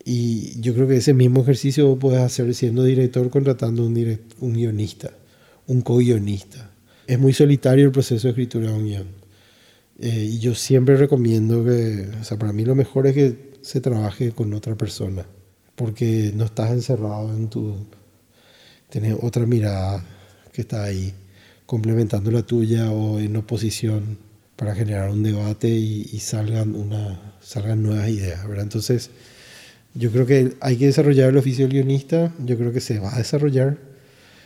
Y yo creo que ese mismo ejercicio puedes hacer siendo director contratando un, un guionista, un co-guionista. Es muy solitario el proceso de escritura de un guion. Eh, y yo siempre recomiendo que, o sea, para mí lo mejor es que se trabaje con otra persona porque no estás encerrado en tu... Tienes otra mirada que está ahí complementando la tuya o en oposición para generar un debate y, salgan, una, salgan nuevas ideas, ¿verdad? Entonces, yo creo que hay que desarrollar el oficio del guionista, yo creo que se va a desarrollar,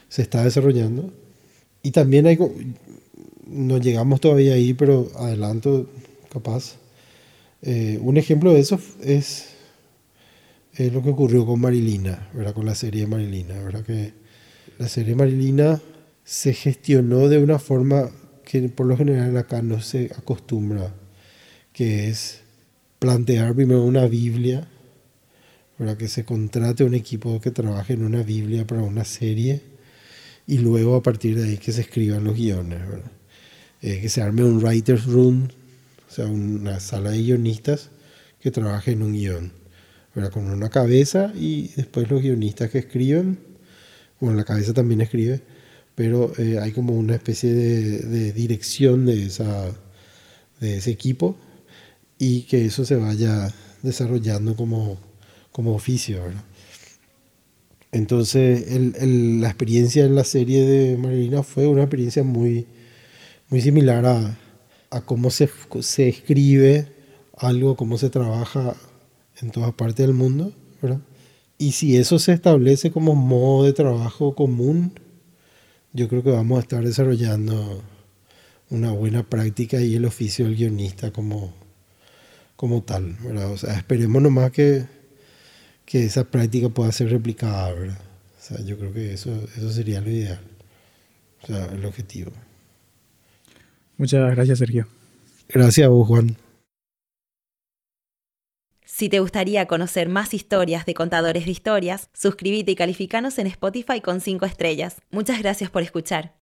se está desarrollando. Y también hay, no llegamos todavía ahí, pero adelanto, capaz. Eh, un ejemplo de eso es es lo que ocurrió con Marilina, ¿verdad? con la serie Marilina. ¿verdad? Que la serie Marilina se gestionó de una forma que por lo general acá no se acostumbra, que es plantear primero una Biblia, ¿verdad? que se contrate un equipo que trabaje en una Biblia para una serie y luego a partir de ahí que se escriban los guiones, ¿verdad? Eh, que se arme un writer's room, o sea, una sala de guionistas que trabaje en un guion con una cabeza y después los guionistas que escriben, bueno, la cabeza también escribe, pero eh, hay como una especie de, dirección de, esa, de ese equipo y que eso se vaya desarrollando como, como oficio. Entonces, la experiencia en la serie de Marilina fue una experiencia muy, muy similar a, a cómo se, se escribe algo, cómo se trabaja en todas partes del mundo, ¿verdad? Y si eso se establece como modo de trabajo común, yo creo que vamos a estar desarrollando una buena práctica y el oficio del guionista como, como tal, ¿verdad? O sea, esperemos nomás que, que esa práctica pueda ser replicada, ¿verdad? O sea, yo creo que eso, eso sería lo ideal, o sea, el objetivo. Muchas gracias, Sergio. Gracias a vos, Juan. Si te gustaría conocer más historias de contadores de historias, suscríbete y calificanos en Spotify con 5 estrellas. Muchas gracias por escuchar.